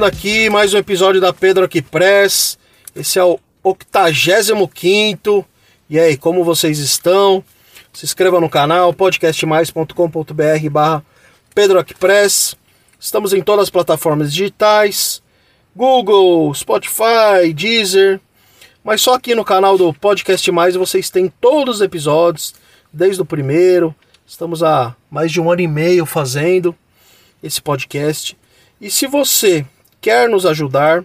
começando aqui mais um episódio da Pedro Aqui Press. Esse é o 85 E aí, como vocês estão? Se inscreva no canal podcastmais.com.br barra Pedro Aqui Press. Estamos em todas as plataformas digitais: Google, Spotify, Deezer. Mas só aqui no canal do Podcast Mais vocês têm todos os episódios, desde o primeiro. Estamos há mais de um ano e meio fazendo esse podcast. E se você quer nos ajudar,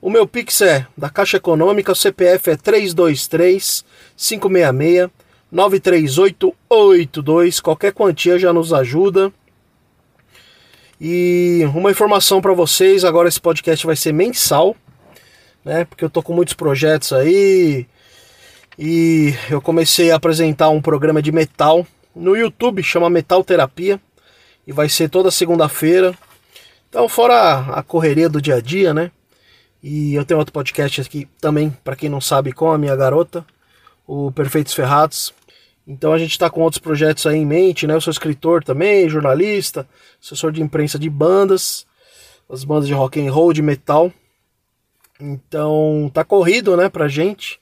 o meu Pix é da Caixa Econômica, o CPF é 323 566 93882. Qualquer quantia já nos ajuda. E uma informação para vocês, agora esse podcast vai ser mensal, né? Porque eu tô com muitos projetos aí. E eu comecei a apresentar um programa de metal no YouTube, chama Metal Terapia, e vai ser toda segunda-feira. Então, fora a correria do dia a dia, né? E eu tenho outro podcast aqui também, para quem não sabe, com a minha garota, o Perfeitos Ferrados. Então a gente está com outros projetos aí em mente, né? Eu sou escritor também, jornalista, assessor de imprensa de bandas, as bandas de rock and roll, de metal. Então tá corrido, né, pra gente.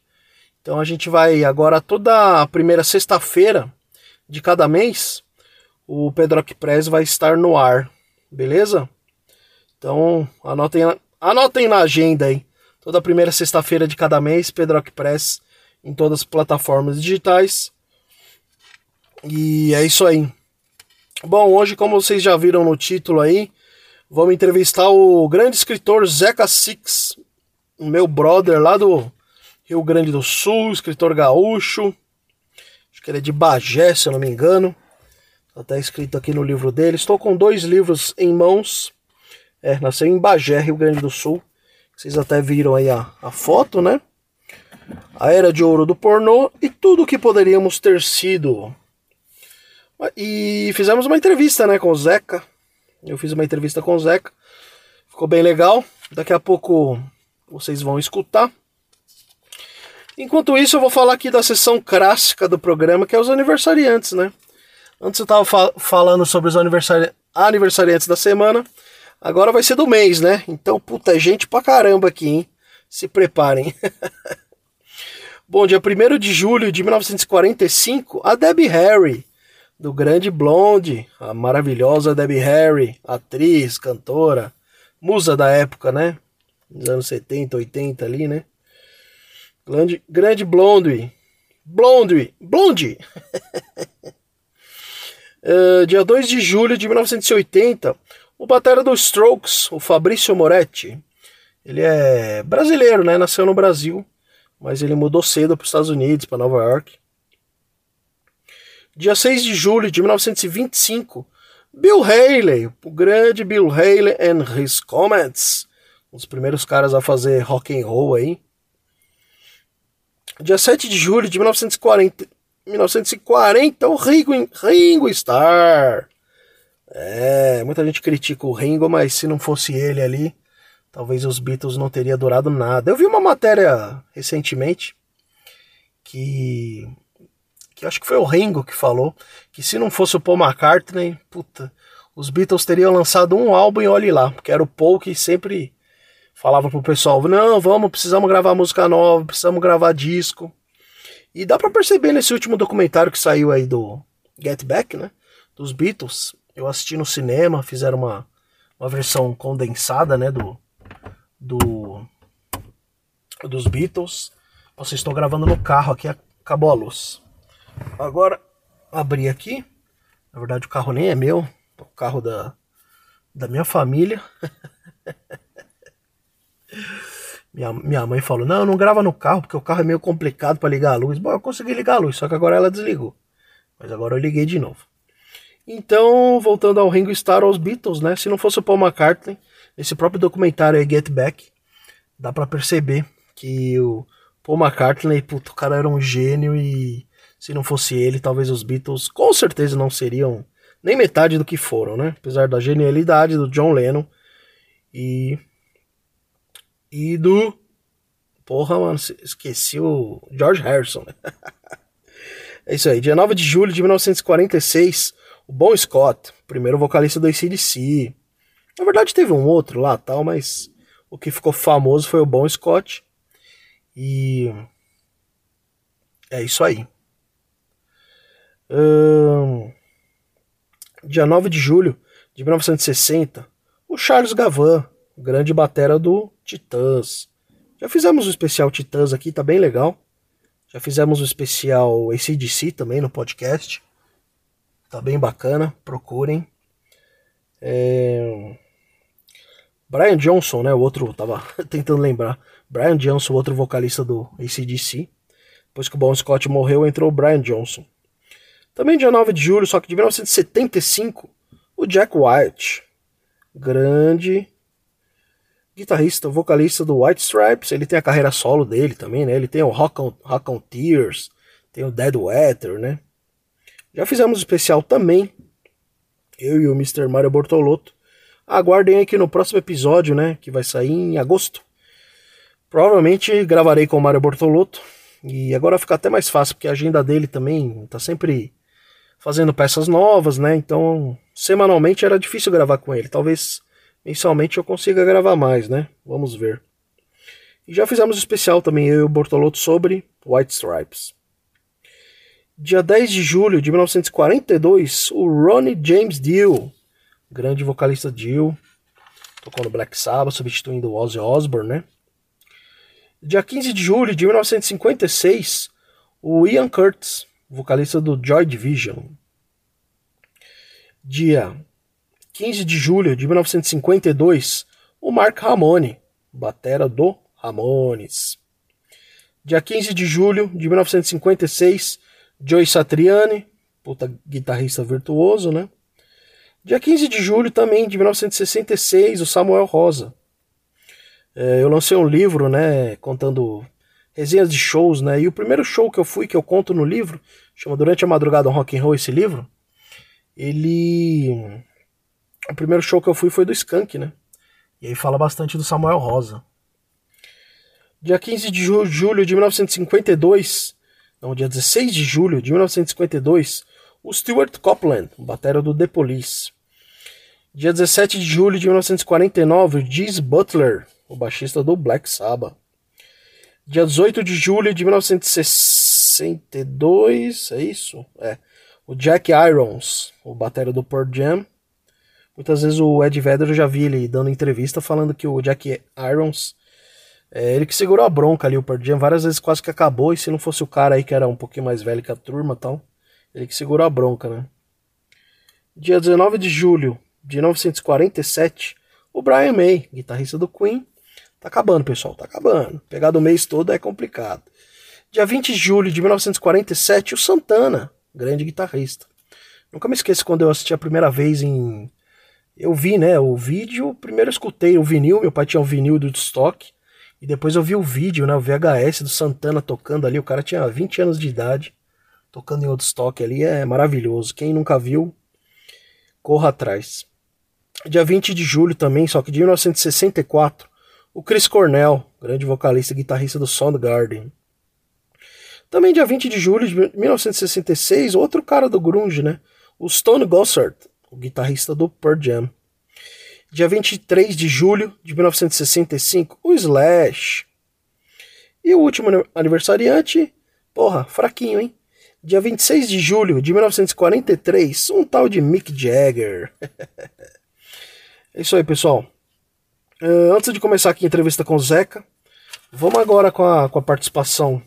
Então a gente vai agora toda a primeira sexta-feira de cada mês, o Pedrock Press vai estar no ar, beleza? Então anotem, anotem na agenda aí. Toda primeira sexta-feira de cada mês, Pedrock Press em todas as plataformas digitais. E é isso aí. Bom, hoje, como vocês já viram no título aí, vamos entrevistar o grande escritor Zeca Six, meu brother lá do Rio Grande do Sul, escritor gaúcho. Acho que ele é de Bagé, se eu não me engano. Tá até escrito aqui no livro dele. Estou com dois livros em mãos. É, nasceu em Bagé, Rio Grande do Sul. Vocês até viram aí a, a foto, né? A Era de Ouro do Pornô e tudo o que poderíamos ter sido. E fizemos uma entrevista, né, com o Zeca. Eu fiz uma entrevista com o Zeca. Ficou bem legal. Daqui a pouco vocês vão escutar. Enquanto isso, eu vou falar aqui da sessão clássica do programa, que é os aniversariantes, né? Antes eu tava fa falando sobre os aniversari aniversariantes da semana. Agora vai ser do mês, né? Então, puta, gente pra caramba aqui, hein? Se preparem. Bom, dia 1 de julho de 1945, a Debbie Harry, do grande Blonde, a maravilhosa Debbie Harry, atriz, cantora, musa da época, né? Nos anos 70, 80 ali, né? Grande, grande Blonde. Blonde! Blonde! uh, dia 2 de julho de 1980, o batera dos Strokes, o Fabrício Moretti. Ele é brasileiro, né? Nasceu no Brasil, mas ele mudou cedo para os Estados Unidos, para Nova York. Dia 6 de julho de 1925, Bill Haley, o grande Bill Haley and His Comets, um dos primeiros caras a fazer rock and roll aí. Dia 7 de julho de 1940, 1940 o Ringo, Ringo Starr. É, muita gente critica o Ringo, mas se não fosse ele ali, talvez os Beatles não teria durado nada. Eu vi uma matéria recentemente que que acho que foi o Ringo que falou que se não fosse o Paul McCartney, puta, os Beatles teriam lançado um álbum e olhe lá, porque era o Paul que sempre falava pro pessoal, não, vamos, precisamos gravar música nova, precisamos gravar disco. E dá para perceber nesse último documentário que saiu aí do Get Back, né, dos Beatles. Eu assisti no cinema, fizeram uma uma versão condensada, né, do, do dos Beatles. Nossa, estou gravando no carro aqui, acabou a luz. Agora, abri aqui. Na verdade, o carro nem é meu, é o carro da, da minha família. minha, minha mãe falou: Não, não grava no carro, porque o carro é meio complicado para ligar a luz. Bom, eu consegui ligar a luz, só que agora ela desligou. Mas agora eu liguei de novo. Então, voltando ao Ringo Starr, aos Beatles, né? Se não fosse o Paul McCartney, esse próprio documentário aí, Get Back, dá para perceber que o Paul McCartney, puto, o cara era um gênio e se não fosse ele, talvez os Beatles com certeza não seriam nem metade do que foram, né? Apesar da genialidade do John Lennon e e do porra, mano, esqueci o George Harrison. É isso aí, dia 9 de julho de 1946, o Bon Scott, primeiro vocalista do ACDC. Na verdade teve um outro lá tal, mas o que ficou famoso foi o Bon Scott. E é isso aí. Hum, dia 9 de julho de 1960, o Charles Gavan, grande batera do Titãs. Já fizemos o especial Titãs aqui, tá bem legal. Já fizemos o especial ACDC também no podcast. Tá bem bacana, procurem. É... Brian Johnson, né? O outro, tava tentando lembrar. Brian Johnson, o outro vocalista do ACDC. Depois que o Bon Scott morreu, entrou o Brian Johnson. Também dia 9 de julho, só que de 1975, o Jack White. Grande guitarrista, vocalista do White Stripes. Ele tem a carreira solo dele também, né? Ele tem o Rock on, Rock on Tears, tem o Dead Weather, né? Já fizemos especial também, eu e o Mr. Mario Bortolotto. Aguardem aqui no próximo episódio, né, que vai sair em agosto. Provavelmente gravarei com o Mario Bortolotto. E agora fica até mais fácil, porque a agenda dele também tá sempre fazendo peças novas, né? Então, semanalmente era difícil gravar com ele. Talvez mensalmente eu consiga gravar mais, né? Vamos ver. E já fizemos especial também, eu e o Bortolotto, sobre White Stripes. Dia 10 de julho de 1942, o Ronnie James Dio, grande vocalista Dio, tocou no Black Sabbath, substituindo o Ozzy Osbourne, né? Dia 15 de julho de 1956, o Ian Curtis, vocalista do Joy Division. Dia 15 de julho de 1952, o Mark Ramone, batera do Ramones. Dia 15 de julho de 1956, Joey Satriani, puta guitarrista virtuoso, né? Dia 15 de julho também de 1966, o Samuel Rosa. É, eu lancei um livro, né, contando resenhas de shows, né? E o primeiro show que eu fui, que eu conto no livro, chama Durante a Madrugada Rock and Roll esse livro. Ele o primeiro show que eu fui foi do Skank, né? E aí fala bastante do Samuel Rosa. Dia 15 de julho de 1952, não, dia 16 de julho de 1952, o Stuart Copeland, batera do The Police. Dia 17 de julho de 1949, o Jeez Butler, o baixista do Black Sabbath. Dia 18 de julho de 1962, é isso? É. O Jack Irons, o batera do Pearl Jam. Muitas vezes o Ed Vedder eu já vi ele dando entrevista falando que o Jack Irons é ele que segurou a bronca ali, o Pearl Jam, várias vezes quase que acabou, e se não fosse o cara aí que era um pouquinho mais velho que a turma tal, ele que segurou a bronca, né? Dia 19 de julho de 1947, o Brian May, guitarrista do Queen, tá acabando, pessoal, tá acabando. Pegar do mês todo é complicado. Dia 20 de julho de 1947, o Santana, grande guitarrista. Nunca me esqueço quando eu assisti a primeira vez em. Eu vi, né, o vídeo, primeiro eu escutei o vinil, meu pai tinha um vinil do estoque. E depois eu vi o vídeo, né, o VHS do Santana tocando ali. O cara tinha 20 anos de idade, tocando em Woodstock ali. É maravilhoso. Quem nunca viu, corra atrás. Dia 20 de julho também, só que de 1964, o Chris Cornell, grande vocalista e guitarrista do Soundgarden. Também dia 20 de julho de 1966, outro cara do grunge, né? O Stone Gossard, o guitarrista do Pearl Jam. Dia 23 de julho de 1965, o Slash. E o último aniversariante, porra, fraquinho, hein? Dia 26 de julho de 1943, um tal de Mick Jagger. É isso aí, pessoal. Uh, antes de começar aqui a entrevista com o Zeca, vamos agora com a, com a participação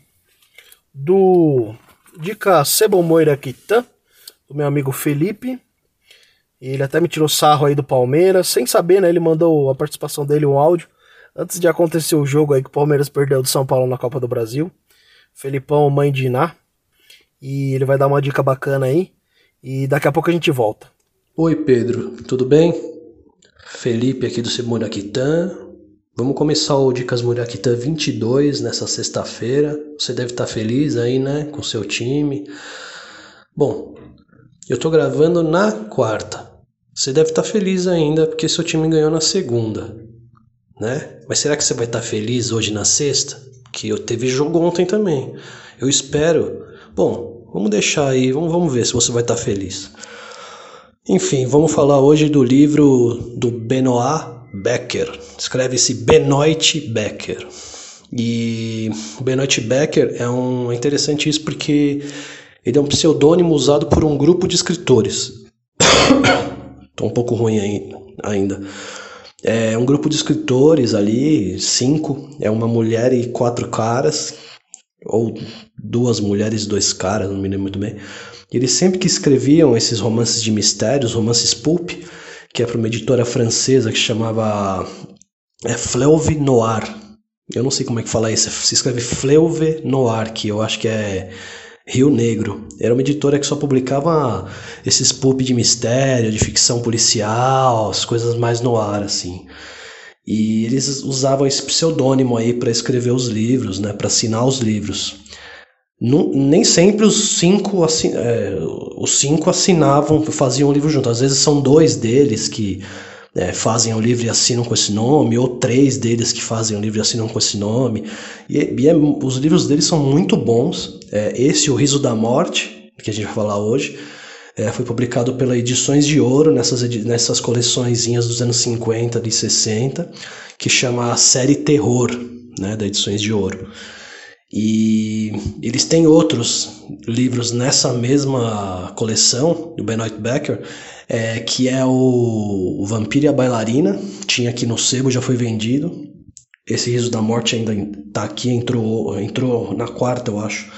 do Dica Cebomoira Quitan, do meu amigo Felipe. Ele até me tirou sarro aí do Palmeiras, sem saber, né? Ele mandou a participação dele, um áudio, antes de acontecer o jogo aí que o Palmeiras perdeu do São Paulo na Copa do Brasil. Felipão, mãe de Iná. E ele vai dar uma dica bacana aí. E daqui a pouco a gente volta. Oi, Pedro, tudo bem? Felipe aqui do Simuraquitan. Vamos começar o Dicas Muraquitan 22 nessa sexta-feira. Você deve estar feliz aí, né? Com seu time. Bom, eu tô gravando na quarta. Você deve estar feliz ainda porque seu time ganhou na segunda, né? Mas será que você vai estar feliz hoje na sexta? Que eu teve jogo ontem também. Eu espero. Bom, vamos deixar aí, vamos, vamos ver se você vai estar feliz. Enfim, vamos falar hoje do livro do Benoit Becker. Escreve-se Benoit Becker. E o Benoit Becker é um é interessante isso porque ele é um pseudônimo usado por um grupo de escritores. Um pouco ruim ainda. É um grupo de escritores ali, cinco, é uma mulher e quatro caras, ou duas mulheres e dois caras, não me lembro muito bem. Eles sempre que escreviam esses romances de mistérios, romances pulp, que é para uma editora francesa que chamava é, Fleuve Noir. Eu não sei como é que fala isso, se escreve Fleuve Noir, que eu acho que é Rio Negro. Era uma editora que só publicava esses pulp de mistério, de ficção policial, as coisas mais no ar, assim. E eles usavam esse pseudônimo aí para escrever os livros, né, para assinar os livros. Não, nem sempre os cinco, assin, é, os cinco assinavam, faziam o livro junto. Às vezes são dois deles que é, fazem o livro e assinam com esse nome, ou três deles que fazem o livro e assinam com esse nome. E, e é, os livros deles são muito bons. É, esse, O Riso da Morte, que a gente vai falar hoje, é, foi publicado pela Edições de Ouro, nessas, nessas coleçõezinhas dos anos 50 e 60, que chama a série Terror, né, da Edições de Ouro. E eles têm outros livros nessa mesma coleção, do Benoit Becker, é, que é o, o Vampiro e a Bailarina. Tinha aqui no sebo, já foi vendido. Esse Riso da Morte ainda está aqui, entrou, entrou na quarta, eu acho,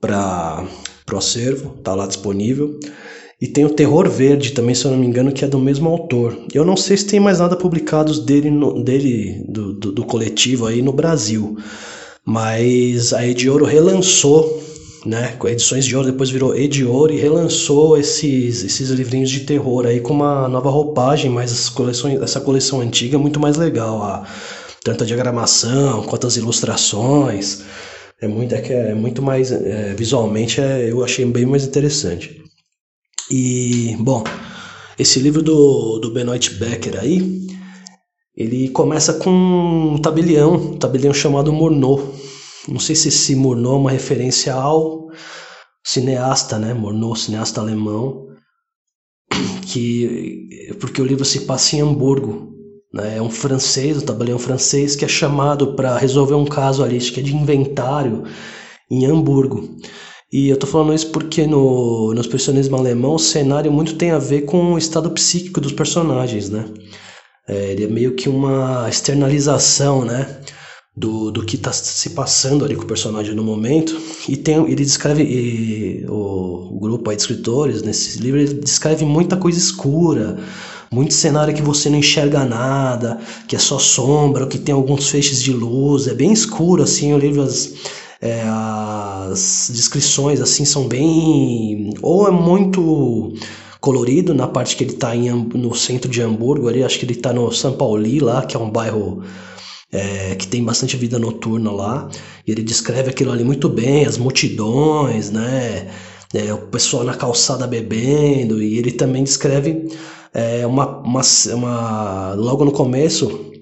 para o acervo, está lá disponível. E tem o Terror Verde também, se eu não me engano, que é do mesmo autor. Eu não sei se tem mais nada publicados dele, no, dele do, do, do coletivo aí no Brasil. Mas a Edioro relançou, né? Edições de Ouro depois virou Edioro e relançou esses, esses livrinhos de terror aí com uma nova roupagem, mas as coleções, essa coleção antiga é muito mais legal. A, tanto a diagramação quanto as ilustrações. É muito, é, é muito mais. É, visualmente é, eu achei bem mais interessante. E, bom, esse livro do, do Benoit Becker aí, ele começa com um tabelião, um tabelião chamado Murnau. Não sei se esse Murnau é uma referência ao cineasta, né? Murnau, cineasta alemão, que porque o livro se passa em Hamburgo, né? É um francês, um tabelião francês que é chamado para resolver um caso ali, que é de inventário em Hamburgo. E eu tô falando isso porque no, no expressionismo alemão o cenário muito tem a ver com o estado psíquico dos personagens, né? É, ele é meio que uma externalização, né? Do, do que está se passando ali com o personagem no momento. E tem, ele descreve, e, o, o, grupo aí de escritores, nesse livro, ele descreve muita coisa escura, muito cenário que você não enxerga nada, que é só sombra, que tem alguns feixes de luz, é bem escuro assim, o livro, as, é, as descrições assim são bem. ou é muito colorido na parte que ele está no centro de Hamburgo, ali, acho que ele está no São Pauli lá, que é um bairro é, que tem bastante vida noturna lá. E ele descreve aquilo ali muito bem, as multidões, né? É, o pessoal na calçada bebendo, e ele também descreve é, uma, uma, uma. Logo no começo,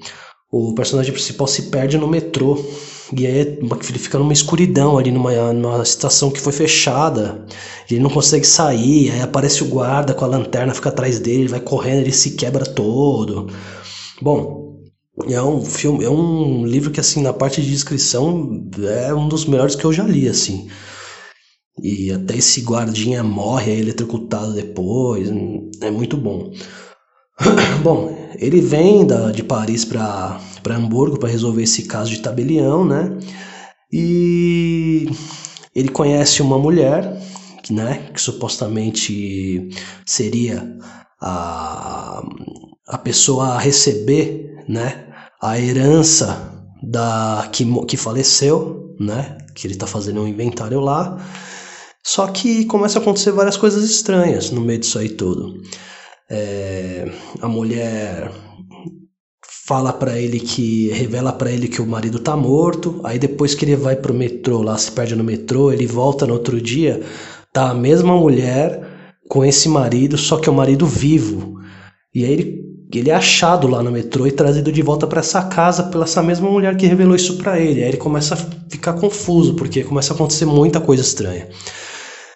o personagem principal se perde no metrô. E aí ele fica numa escuridão ali, numa, numa estação que foi fechada. Ele não consegue sair, aí aparece o guarda com a lanterna, fica atrás dele, ele vai correndo, ele se quebra todo. Bom, é um filme, é um livro que assim, na parte de descrição, é um dos melhores que eu já li, assim. E até esse guardinha morre, é eletrocutado depois, é muito bom. Bom, ele vem da, de Paris para Hamburgo para resolver esse caso de tabelião, né? E ele conhece uma mulher, né, que supostamente seria a, a pessoa a receber, né, a herança da que, que faleceu, né, que ele está fazendo um inventário lá. Só que começa a acontecer várias coisas estranhas no meio disso aí tudo. É, a mulher fala para ele que revela para ele que o marido tá morto. Aí depois que ele vai pro metrô, lá se perde no metrô, ele volta no outro dia, tá a mesma mulher com esse marido, só que é o marido vivo. E aí ele, ele é achado lá no metrô e trazido de volta para essa casa pela essa mesma mulher que revelou isso para ele. Aí ele começa a ficar confuso, porque começa a acontecer muita coisa estranha.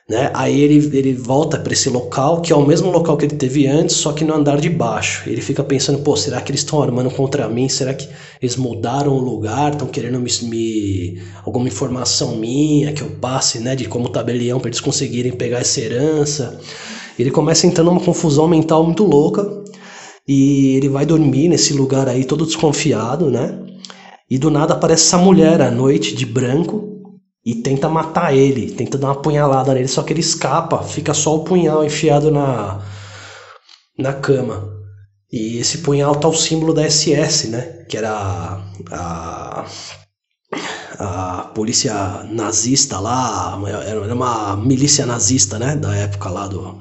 Né? Aí ele, ele volta para esse local, que é o mesmo local que ele teve antes, só que no andar de baixo. Ele fica pensando, pô, será que eles estão armando contra mim? Será que eles mudaram o lugar? Estão querendo me, me, alguma informação minha que eu passe, né, de como tabelião para eles conseguirem pegar essa herança? Ele começa entrando numa confusão mental muito louca e ele vai dormir nesse lugar aí todo desconfiado, né? E do nada aparece essa mulher à noite de branco e tenta matar ele, tenta dar uma punhalada nele, só que ele escapa, fica só o punhal enfiado na, na cama. E esse punhal tá o símbolo da SS, né? Que era a, a, polícia nazista lá, era uma milícia nazista, né? Da época lá do,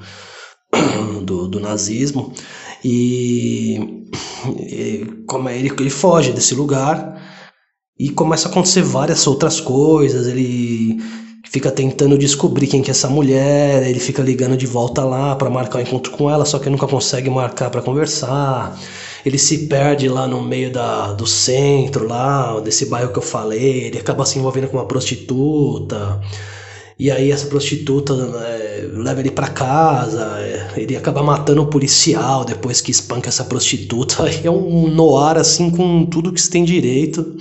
do, do nazismo. E, e como é, ele, ele foge desse lugar e começa a acontecer várias outras coisas. Ele fica tentando descobrir quem que é essa mulher, ele fica ligando de volta lá para marcar o um encontro com ela, só que nunca consegue marcar para conversar. Ele se perde lá no meio da, do centro, lá desse bairro que eu falei. Ele acaba se envolvendo com uma prostituta. E aí essa prostituta é, leva ele para casa, é, ele acaba matando o policial depois que espanca essa prostituta. É um noir assim com tudo que se tem direito.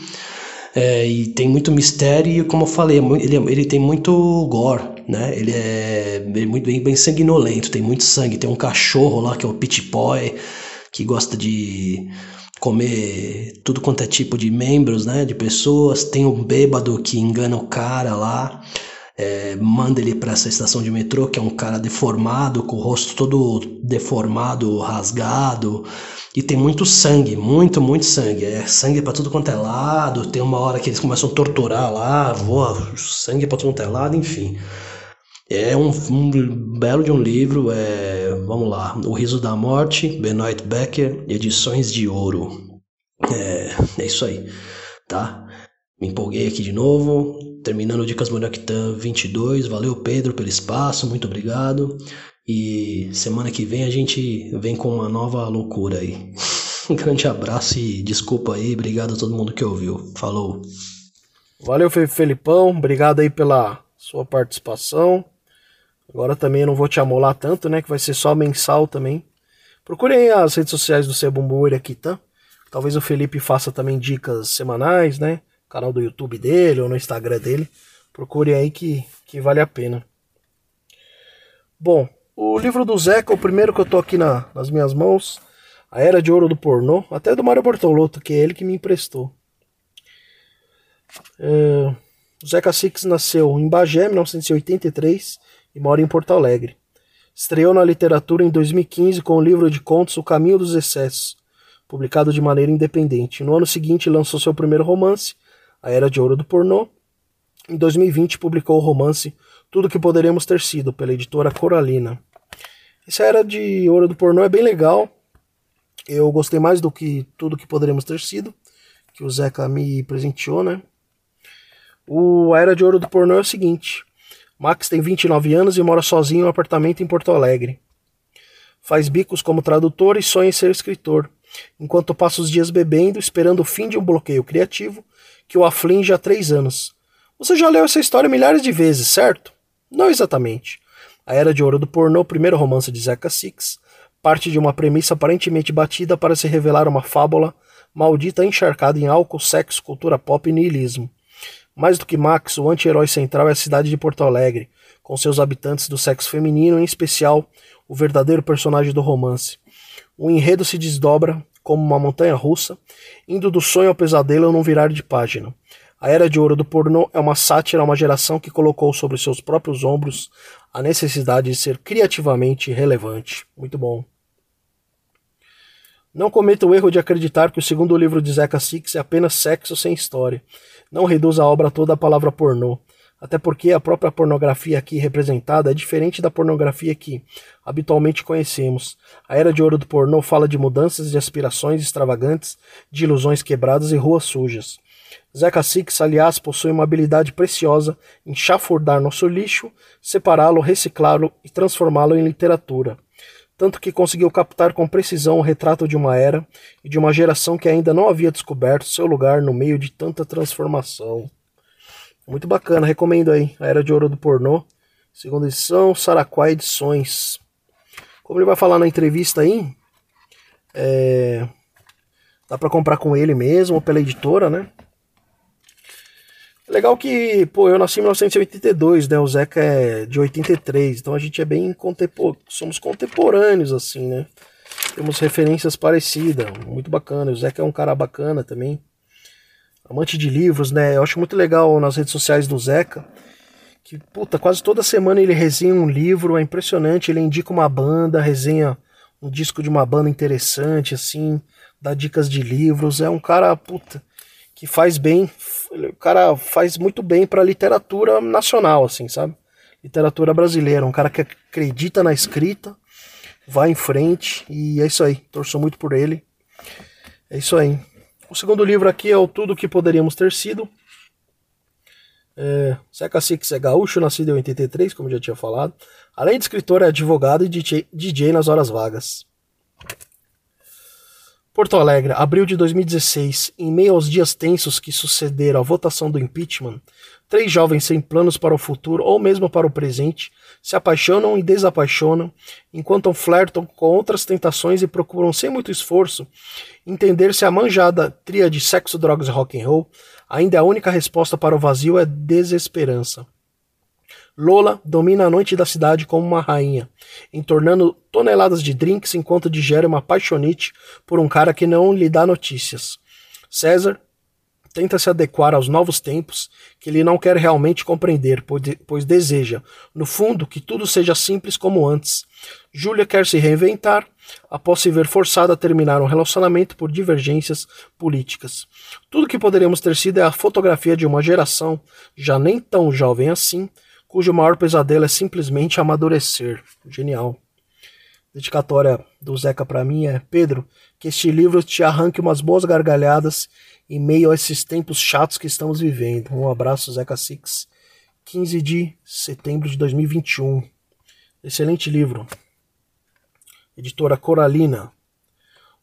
É, e tem muito mistério e, como eu falei, é ele, é, ele tem muito gore, né? Ele é muito bem, bem sanguinolento, tem muito sangue. Tem um cachorro lá que é o Pit Boy, que gosta de comer tudo quanto é tipo de membros, né? De pessoas. Tem um bêbado que engana o cara lá. É, manda ele para essa estação de metrô, que é um cara deformado, com o rosto todo deformado, rasgado. E tem muito sangue, muito, muito sangue. É sangue para tudo quanto é lado. Tem uma hora que eles começam a torturar lá, voa sangue para tudo quanto é lado, enfim. É um, um, belo de um livro, é, vamos lá, O Riso da Morte, Benoit Becker, Edições de Ouro. É, é isso aí, tá? Me empolguei aqui de novo, terminando Dicas Muraktan 22, valeu Pedro pelo espaço, muito obrigado. E semana que vem a gente vem com uma nova loucura aí. Um grande abraço e desculpa aí, obrigado a todo mundo que ouviu. Falou. Valeu, Felipão, obrigado aí pela sua participação. Agora também eu não vou te amolar tanto, né? Que vai ser só mensal também. Procurem as redes sociais do Sebumbu Iraquitã. Talvez o Felipe faça também dicas semanais, né? Canal do YouTube dele ou no Instagram dele. Procure aí que, que vale a pena. Bom, o livro do Zeca, o primeiro que eu tô aqui na, nas minhas mãos, A Era de Ouro do Pornô, até do Mário Bortolotto, que é ele que me emprestou. É, o Zeca Six nasceu em Bagé, 1983, e mora em Porto Alegre. Estreou na literatura em 2015 com o livro de contos O Caminho dos Excessos, publicado de maneira independente. No ano seguinte lançou seu primeiro romance, A Era de Ouro do Pornô. Em 2020 publicou o romance tudo que poderíamos ter sido, pela editora Coralina. Essa era de ouro do pornô é bem legal. Eu gostei mais do que tudo que poderíamos ter sido, que o Zeca me presenteou, né? O A Era de Ouro do Pornô é o seguinte: Max tem 29 anos e mora sozinho em um apartamento em Porto Alegre. Faz bicos como tradutor e sonha em ser escritor, enquanto passa os dias bebendo, esperando o fim de um bloqueio criativo que o aflige há três anos. Você já leu essa história milhares de vezes, certo? Não exatamente. A Era de Ouro do Pornô, primeiro romance de Zeca Six, parte de uma premissa aparentemente batida para se revelar uma fábula maldita encharcada em álcool, sexo, cultura pop e niilismo. Mais do que Max, o anti-herói central é a cidade de Porto Alegre, com seus habitantes do sexo feminino, em especial o verdadeiro personagem do romance. O enredo se desdobra como uma montanha russa, indo do sonho ao pesadelo num virar de página. A era de ouro do pornô é uma sátira a uma geração que colocou sobre seus próprios ombros a necessidade de ser criativamente relevante. Muito bom. Não cometa o erro de acreditar que o segundo livro de Zeca Six é apenas sexo sem história. Não reduza a obra toda à palavra pornô. Até porque a própria pornografia aqui representada é diferente da pornografia que habitualmente conhecemos. A era de ouro do pornô fala de mudanças, de aspirações extravagantes, de ilusões quebradas e ruas sujas. Zeca Six, aliás, possui uma habilidade preciosa em chafurdar nosso lixo, separá-lo, reciclá-lo e transformá-lo em literatura tanto que conseguiu captar com precisão o retrato de uma era e de uma geração que ainda não havia descoberto seu lugar no meio de tanta transformação. Muito bacana, recomendo aí. A Era de Ouro do Pornô, segunda edição, Saraquá Edições. Como ele vai falar na entrevista aí, é... dá para comprar com ele mesmo ou pela editora, né? Legal que, pô, eu nasci em 1982, né? O Zeca é de 83, então a gente é bem contempor... somos contemporâneos, assim, né? Temos referências parecidas, muito bacana. O Zeca é um cara bacana também. Amante de livros, né? Eu acho muito legal nas redes sociais do Zeca. Que, puta, quase toda semana ele resenha um livro, é impressionante. Ele indica uma banda, resenha um disco de uma banda interessante, assim, dá dicas de livros. É um cara, puta, que faz bem, o cara faz muito bem para literatura nacional, assim, sabe? Literatura brasileira, um cara que acredita na escrita, vai em frente e é isso aí. Torço muito por ele. É isso aí. O segundo livro aqui é o Tudo que Poderíamos Ter Sido. É, Six é gaúcho, nascido em 83, como já tinha falado. Além de escritor, é advogado e DJ, DJ nas horas vagas. Porto Alegre, abril de 2016. Em meio aos dias tensos que sucederam à votação do impeachment, três jovens sem planos para o futuro ou mesmo para o presente se apaixonam e desapaixonam, enquanto flertam com outras tentações e procuram sem muito esforço entender se a manjada tria de sexo, drogas e rock and roll ainda é a única resposta para o vazio é desesperança. Lola domina a noite da cidade como uma rainha, entornando toneladas de drinks enquanto digere uma paixonite por um cara que não lhe dá notícias. César tenta se adequar aos novos tempos que ele não quer realmente compreender, pois deseja, no fundo, que tudo seja simples como antes. Júlia quer se reinventar após se ver forçada a terminar um relacionamento por divergências políticas. Tudo que poderíamos ter sido é a fotografia de uma geração, já nem tão jovem assim, cujo maior pesadelo é simplesmente amadurecer. Genial. Dedicatória do Zeca para mim é: Pedro, que este livro te arranque umas boas gargalhadas em meio a esses tempos chatos que estamos vivendo. Um abraço, Zeca Six. 15 de setembro de 2021. Excelente livro. Editora Coralina.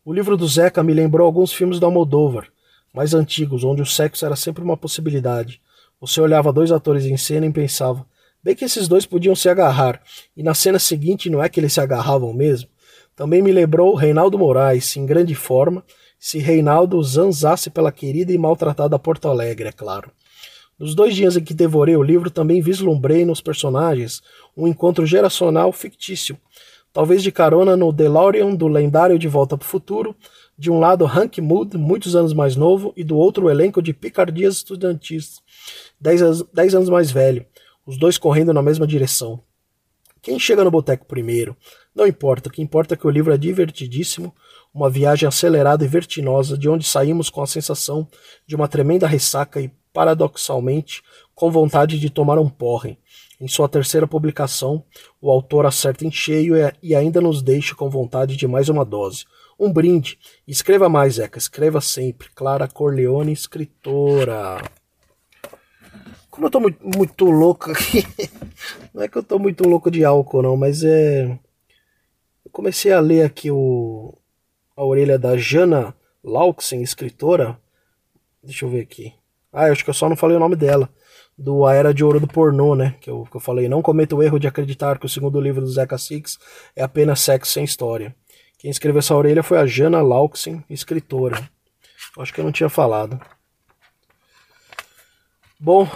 O livro do Zeca me lembrou alguns filmes da Almodóvar, mais antigos, onde o sexo era sempre uma possibilidade. Você olhava dois atores em cena e pensava: Bem que esses dois podiam se agarrar, e na cena seguinte não é que eles se agarravam mesmo? Também me lembrou Reinaldo Moraes, em grande forma, se Reinaldo zanzasse pela querida e maltratada Porto Alegre, é claro. Nos dois dias em que devorei o livro, também vislumbrei nos personagens um encontro geracional fictício, talvez de carona no DeLorean do lendário De Volta para o Futuro, de um lado Hank Mood, muitos anos mais novo, e do outro o elenco de picardias estudantis, dez, dez anos mais velho, os dois correndo na mesma direção. Quem chega no boteco primeiro? Não importa, o que importa é que o livro é divertidíssimo, uma viagem acelerada e vertiginosa, de onde saímos com a sensação de uma tremenda ressaca e, paradoxalmente, com vontade de tomar um porre. Em sua terceira publicação, o autor acerta em cheio e ainda nos deixa com vontade de mais uma dose. Um brinde. Escreva mais, Zeca. Escreva sempre. Clara Corleone, escritora. Como eu tô muito, muito louco aqui. Não é que eu tô muito louco de álcool, não, mas é. Eu comecei a ler aqui o. A orelha da Jana Lauxen, escritora. Deixa eu ver aqui. Ah, eu acho que eu só não falei o nome dela. Do A Era de Ouro do Pornô, né? Que eu, que eu falei. Não cometa o erro de acreditar que o segundo livro do Zeca Six é apenas sexo sem história. Quem escreveu essa orelha foi a Jana Lauxen, escritora. Acho que eu não tinha falado. Bom,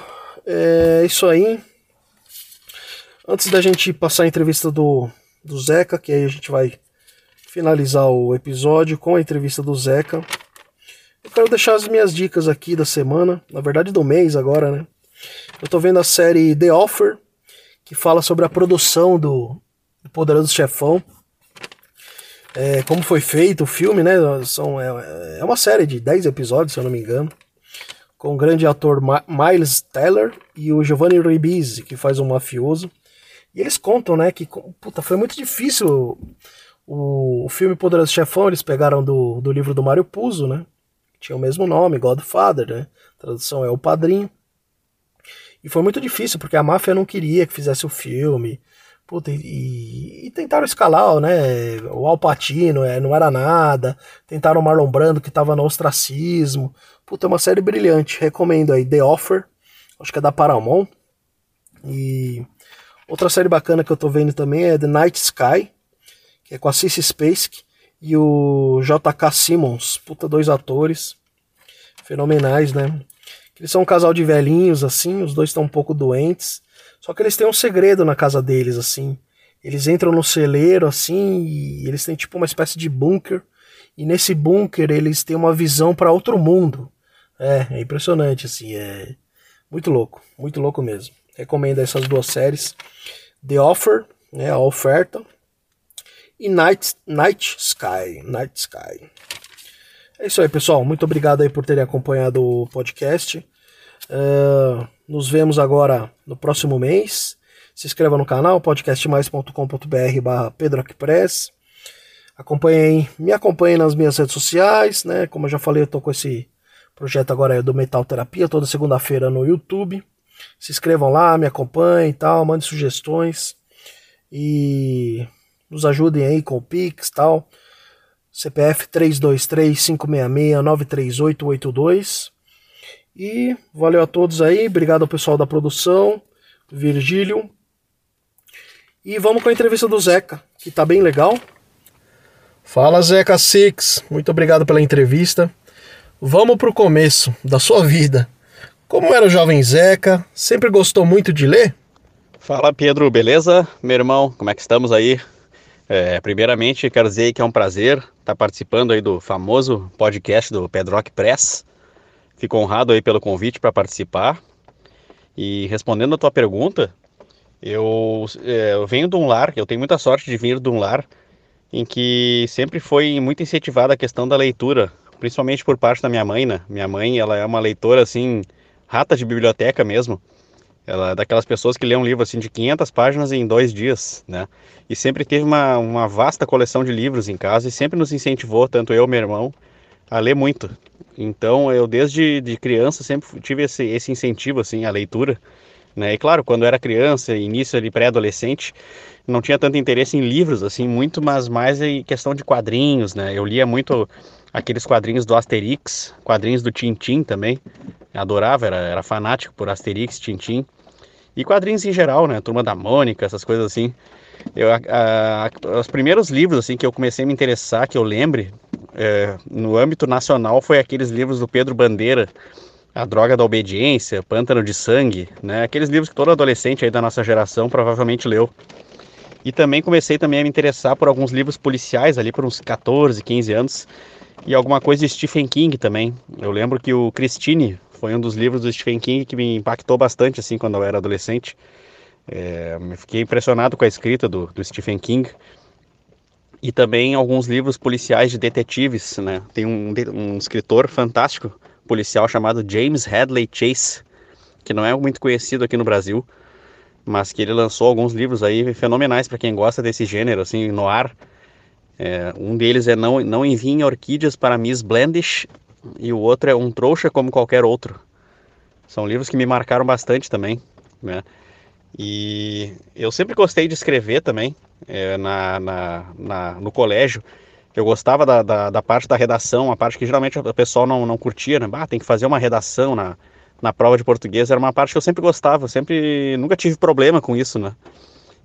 é isso aí. Antes da gente passar a entrevista do, do Zeca, que aí a gente vai finalizar o episódio com a entrevista do Zeca. Eu quero deixar as minhas dicas aqui da semana, na verdade do mês agora, né? Eu tô vendo a série The Offer, que fala sobre a produção do Poderoso Chefão. É, como foi feito o filme, né? São, é, é uma série de 10 episódios, se eu não me engano. Com o grande ator Miles Teller e o Giovanni Ribisi, que faz um mafioso. E eles contam, né, que puta, foi muito difícil o, o filme Poderoso Chefão, eles pegaram do, do livro do Mário Puzo, né? Tinha o mesmo nome, Godfather, né? A tradução é O Padrinho. E foi muito difícil, porque a máfia não queria que fizesse o filme. Puta, e, e, tentaram escalar, né? O Alpatino é, não era nada. Tentaram o Marlon Brando, que tava no ostracismo. Puta, é uma série brilhante. Recomendo aí The Offer. Acho que é da Paramount. E outra série bacana que eu tô vendo também é The Night Sky, que é com a Cissy Spacek e o JK Simmons. Puta, dois atores fenomenais, né? Eles são um casal de velhinhos, assim, os dois estão um pouco doentes. Só que eles têm um segredo na casa deles, assim. Eles entram no celeiro, assim, e eles têm tipo uma espécie de bunker. E nesse bunker eles têm uma visão para outro mundo. É, é impressionante, assim, é muito louco, muito louco mesmo. Recomendo essas duas séries: The Offer, né, a oferta, e Night, Night Sky, Night Sky. É isso aí, pessoal. Muito obrigado aí por terem acompanhado o podcast. Uh, nos vemos agora no próximo mês. Se inscreva no canal podcastmais.com.br barra pedroacpress. Acompanhem, me acompanhem nas minhas redes sociais, né? Como eu já falei, eu tô com esse projeto agora do Metal Terapia, toda segunda-feira no YouTube. Se inscrevam lá, me acompanhem e tal, mandem sugestões e nos ajudem aí com o Pix tal. CPF 323 566 93882. E valeu a todos aí, obrigado ao pessoal da produção, Virgílio. E vamos com a entrevista do Zeca, que tá bem legal. Fala Zeca Six, muito obrigado pela entrevista. Vamos pro começo da sua vida. Como era o jovem Zeca? Sempre gostou muito de ler? Fala Pedro, beleza? Meu irmão, como é que estamos aí? É, primeiramente, quero dizer que é um prazer estar participando aí do famoso podcast do Pedrock Press. Fico honrado aí pelo convite para participar. E respondendo a tua pergunta, eu, é, eu, venho de um lar, eu tenho muita sorte de vir de um lar em que sempre foi muito incentivada a questão da leitura, principalmente por parte da minha mãe, né? Minha mãe, ela é uma leitora assim, rata de biblioteca mesmo. Ela é daquelas pessoas que lê um livro assim de 500 páginas em dois dias, né? E sempre teve uma, uma vasta coleção de livros em casa e sempre nos incentivou, tanto eu meu irmão, a ler muito. Então eu desde de criança sempre tive esse, esse incentivo assim à leitura, né? E claro, quando eu era criança, início de pré-adolescente, não tinha tanto interesse em livros assim, muito, mas mais em questão de quadrinhos, né? Eu lia muito aqueles quadrinhos do Asterix, quadrinhos do Tintim também. adorava, era, era fanático por Asterix, Tintim. E quadrinhos em geral, né? Turma da Mônica, essas coisas assim. Eu, a, a, os primeiros livros assim que eu comecei a me interessar, que eu lembre, é, no âmbito nacional foi aqueles livros do Pedro Bandeira, A Droga da Obediência, Pântano de Sangue, né? Aqueles livros que todo adolescente aí da nossa geração provavelmente leu. E também comecei também a me interessar por alguns livros policiais ali por uns 14, 15 anos e alguma coisa de Stephen King também. Eu lembro que o Christine foi um dos livros do Stephen King que me impactou bastante assim quando eu era adolescente. É, fiquei impressionado com a escrita do, do Stephen King e também alguns livros policiais de detetives, né? Tem um, um escritor fantástico policial chamado James Hadley Chase, que não é muito conhecido aqui no Brasil, mas que ele lançou alguns livros aí fenomenais para quem gosta desse gênero, assim, no ar. É, um deles é Não, não Enviem Orquídeas para Miss Blandish e o outro é Um Trouxa Como Qualquer Outro. São livros que me marcaram bastante também, né? E eu sempre gostei de escrever também, é, na, na, na, no colégio. Eu gostava da, da, da, parte da redação, a parte que geralmente o pessoal não, não curtia, né? Ah, tem que fazer uma redação na, na prova de português. Era uma parte que eu sempre gostava, sempre nunca tive problema com isso, né?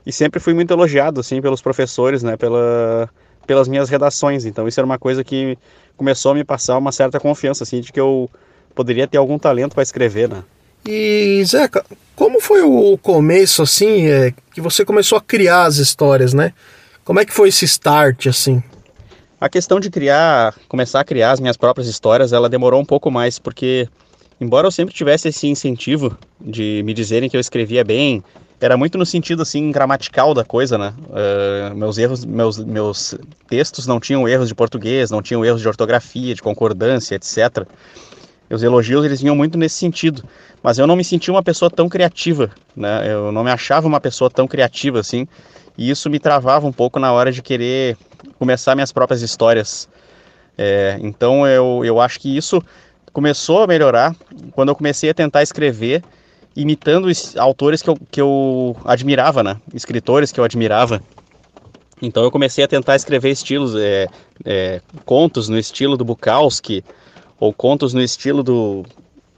E sempre fui muito elogiado, assim, pelos professores, né? Pela, pelas minhas redações. Então isso era uma coisa que começou a me passar uma certa confiança, assim, de que eu poderia ter algum talento para escrever, né? E Zeca, como foi o começo assim, é, que você começou a criar as histórias, né? Como é que foi esse start assim? A questão de criar, começar a criar as minhas próprias histórias, ela demorou um pouco mais, porque embora eu sempre tivesse esse incentivo de me dizerem que eu escrevia bem, era muito no sentido assim gramatical da coisa, né? Uh, meus erros, meus, meus textos não tinham erros de português, não tinham erros de ortografia, de concordância, etc. Os elogios eles vinham muito nesse sentido, mas eu não me sentia uma pessoa tão criativa, né? Eu não me achava uma pessoa tão criativa assim, e isso me travava um pouco na hora de querer começar minhas próprias histórias. É, então eu, eu acho que isso começou a melhorar quando eu comecei a tentar escrever imitando autores que eu, que eu admirava, né? Escritores que eu admirava. Então eu comecei a tentar escrever estilos, é, é, contos no estilo do Bukowski, ou contos no estilo do,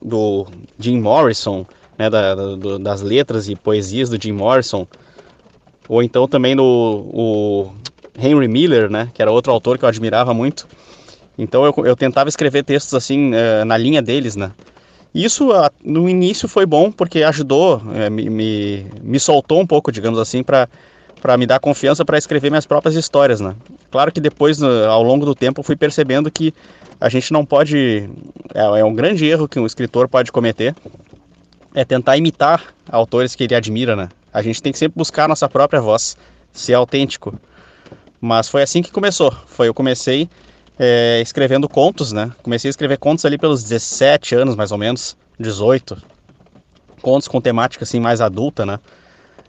do Jim Morrison, né, da, do, das letras e poesias do Jim Morrison, ou então também no o Henry Miller, né, que era outro autor que eu admirava muito. Então eu, eu tentava escrever textos assim é, na linha deles, né. Isso no início foi bom porque ajudou, é, me, me, me, soltou um pouco, digamos assim, para para me dar confiança para escrever minhas próprias histórias, né? Claro que depois, ao longo do tempo, fui percebendo que a gente não pode, é, é um grande erro que um escritor pode cometer, é tentar imitar autores que ele admira, né? A gente tem que sempre buscar a nossa própria voz, ser autêntico. Mas foi assim que começou. Foi eu comecei é, escrevendo contos, né? Comecei a escrever contos ali pelos 17 anos, mais ou menos, 18. Contos com temática assim mais adulta, né?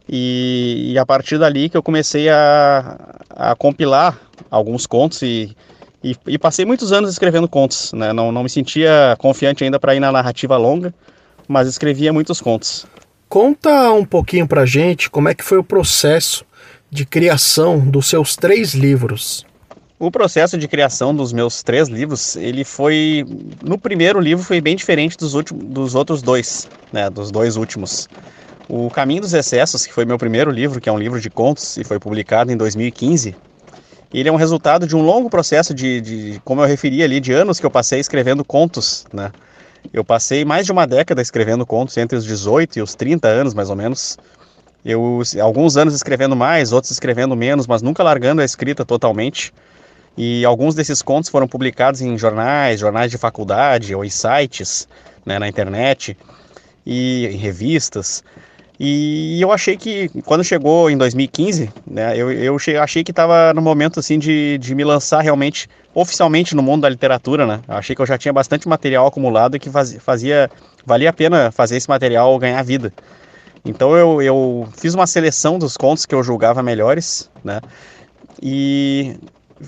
E, e a partir dali que eu comecei a, a compilar alguns contos e, e, e, passei muitos anos escrevendo contos, né? Não, não me sentia confiante ainda para ir na narrativa longa, mas escrevia muitos contos. Conta um pouquinho pra gente como é que foi o processo de criação dos seus três livros. O processo de criação dos meus três livros, ele foi. No primeiro livro foi bem diferente dos, últimos, dos outros dois, né? Dos dois últimos. O Caminho dos Excessos, que foi meu primeiro livro, que é um livro de contos e foi publicado em 2015, ele é um resultado de um longo processo de, de, como eu referi ali, de anos que eu passei escrevendo contos, né? Eu passei mais de uma década escrevendo contos, entre os 18 e os 30 anos, mais ou menos. Eu, alguns anos escrevendo mais, outros escrevendo menos, mas nunca largando a escrita totalmente. E alguns desses contos foram publicados em jornais, jornais de faculdade ou em sites, né, na internet e em revistas. E eu achei que quando chegou em 2015, né, eu, eu achei que estava no momento assim de, de me lançar realmente oficialmente no mundo da literatura, né? Eu achei que eu já tinha bastante material acumulado que fazia, fazia valia a pena fazer esse material ganhar vida. Então eu, eu fiz uma seleção dos contos que eu julgava melhores, né? E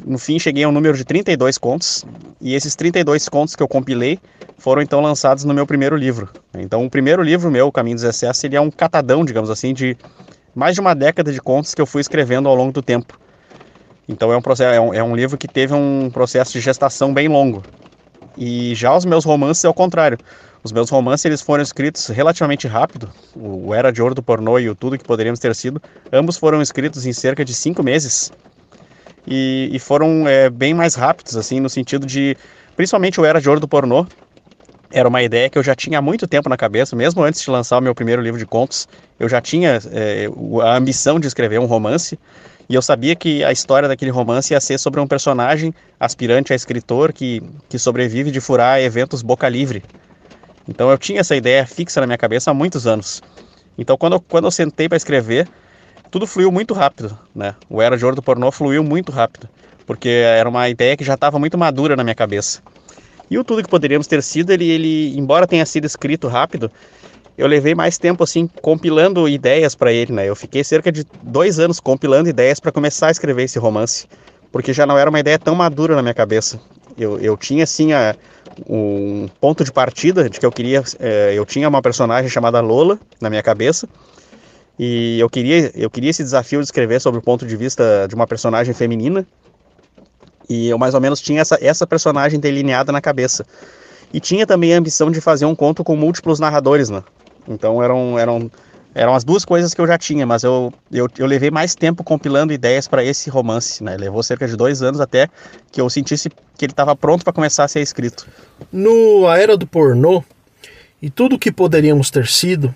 no fim cheguei a um número de 32 contos, e esses 32 contos que eu compilei foram então lançados no meu primeiro livro. Então o primeiro livro meu, Caminho dos Excessos, é um catadão, digamos assim, de mais de uma década de contos que eu fui escrevendo ao longo do tempo. Então é um, processo, é um, é um livro que teve um processo de gestação bem longo. E já os meus romances é o contrário. Os meus romances eles foram escritos relativamente rápido. O Era de Ouro do Pornô e o Tudo que Poderíamos Ter Sido, ambos foram escritos em cerca de cinco meses e, e foram é, bem mais rápidos, assim, no sentido de, principalmente o Era de Ouro do Pornô, era uma ideia que eu já tinha há muito tempo na cabeça, mesmo antes de lançar o meu primeiro livro de contos, eu já tinha é, a ambição de escrever um romance, e eu sabia que a história daquele romance ia ser sobre um personagem aspirante a escritor que, que sobrevive de furar eventos boca livre. Então eu tinha essa ideia fixa na minha cabeça há muitos anos. Então quando eu, quando eu sentei para escrever, tudo fluiu muito rápido, né? O Era de Ouro do Pornô fluiu muito rápido, porque era uma ideia que já estava muito madura na minha cabeça. E o Tudo Que Poderíamos Ter Sido, ele, ele embora tenha sido escrito rápido, eu levei mais tempo assim compilando ideias para ele, né? Eu fiquei cerca de dois anos compilando ideias para começar a escrever esse romance, porque já não era uma ideia tão madura na minha cabeça. Eu, eu tinha assim a, um ponto de partida de que eu queria, é, eu tinha uma personagem chamada Lola na minha cabeça e eu queria, eu queria esse desafio de escrever sobre o ponto de vista de uma personagem feminina. E eu mais ou menos tinha essa, essa personagem delineada na cabeça. E tinha também a ambição de fazer um conto com múltiplos narradores, né? Então eram, eram, eram as duas coisas que eu já tinha, mas eu, eu, eu levei mais tempo compilando ideias para esse romance, né? Levou cerca de dois anos até que eu sentisse que ele estava pronto para começar a ser escrito. No A Era do Pornô, e tudo o que poderíamos ter sido,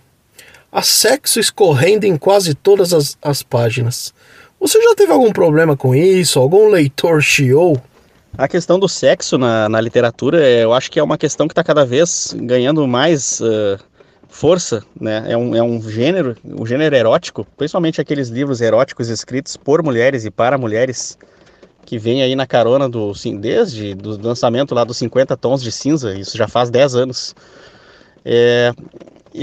Há sexo escorrendo em quase todas as, as páginas. Você já teve algum problema com isso? Algum leitor chiou? A questão do sexo na, na literatura, eu acho que é uma questão que está cada vez ganhando mais uh, força, né? É um, é um gênero, o um gênero erótico, principalmente aqueles livros eróticos escritos por mulheres e para mulheres, que vem aí na carona do desde do lançamento lá dos 50 tons de cinza, isso já faz 10 anos. É,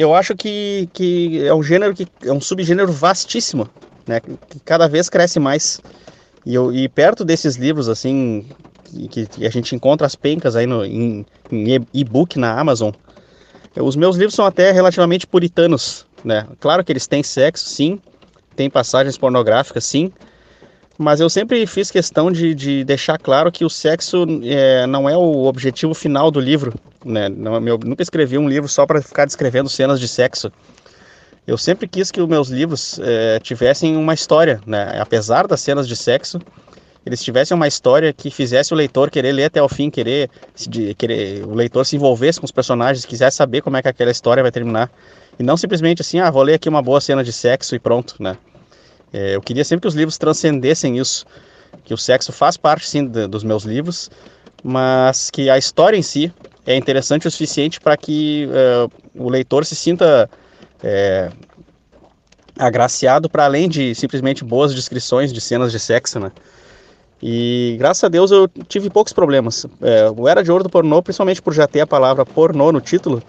eu acho que, que é um gênero que é um subgênero vastíssimo, né? Que cada vez cresce mais. E, eu, e perto desses livros assim que, que, a gente encontra as pencas aí no, em, em e-book na Amazon, os meus livros são até relativamente puritanos, né? Claro que eles têm sexo, sim, tem passagens pornográficas, sim, mas eu sempre fiz questão de, de deixar claro que o sexo é, não é o objetivo final do livro. Né? Não, eu nunca escrevi um livro só para ficar descrevendo cenas de sexo. Eu sempre quis que os meus livros é, tivessem uma história, né? apesar das cenas de sexo, eles tivessem uma história que fizesse o leitor querer ler até o fim, querer, de, querer o leitor se envolvesse com os personagens, quisesse saber como é que aquela história vai terminar. E não simplesmente assim, ah, vou ler aqui uma boa cena de sexo e pronto, né? É, eu queria sempre que os livros transcendessem isso, que o sexo faz parte sim de, dos meus livros, mas que a história em si é interessante o suficiente para que uh, o leitor se sinta é, agraciado para além de simplesmente boas descrições de cenas de sexo, né? E graças a Deus eu tive poucos problemas. É, o Era de Ouro do Pornô, principalmente por já ter a palavra pornô no título,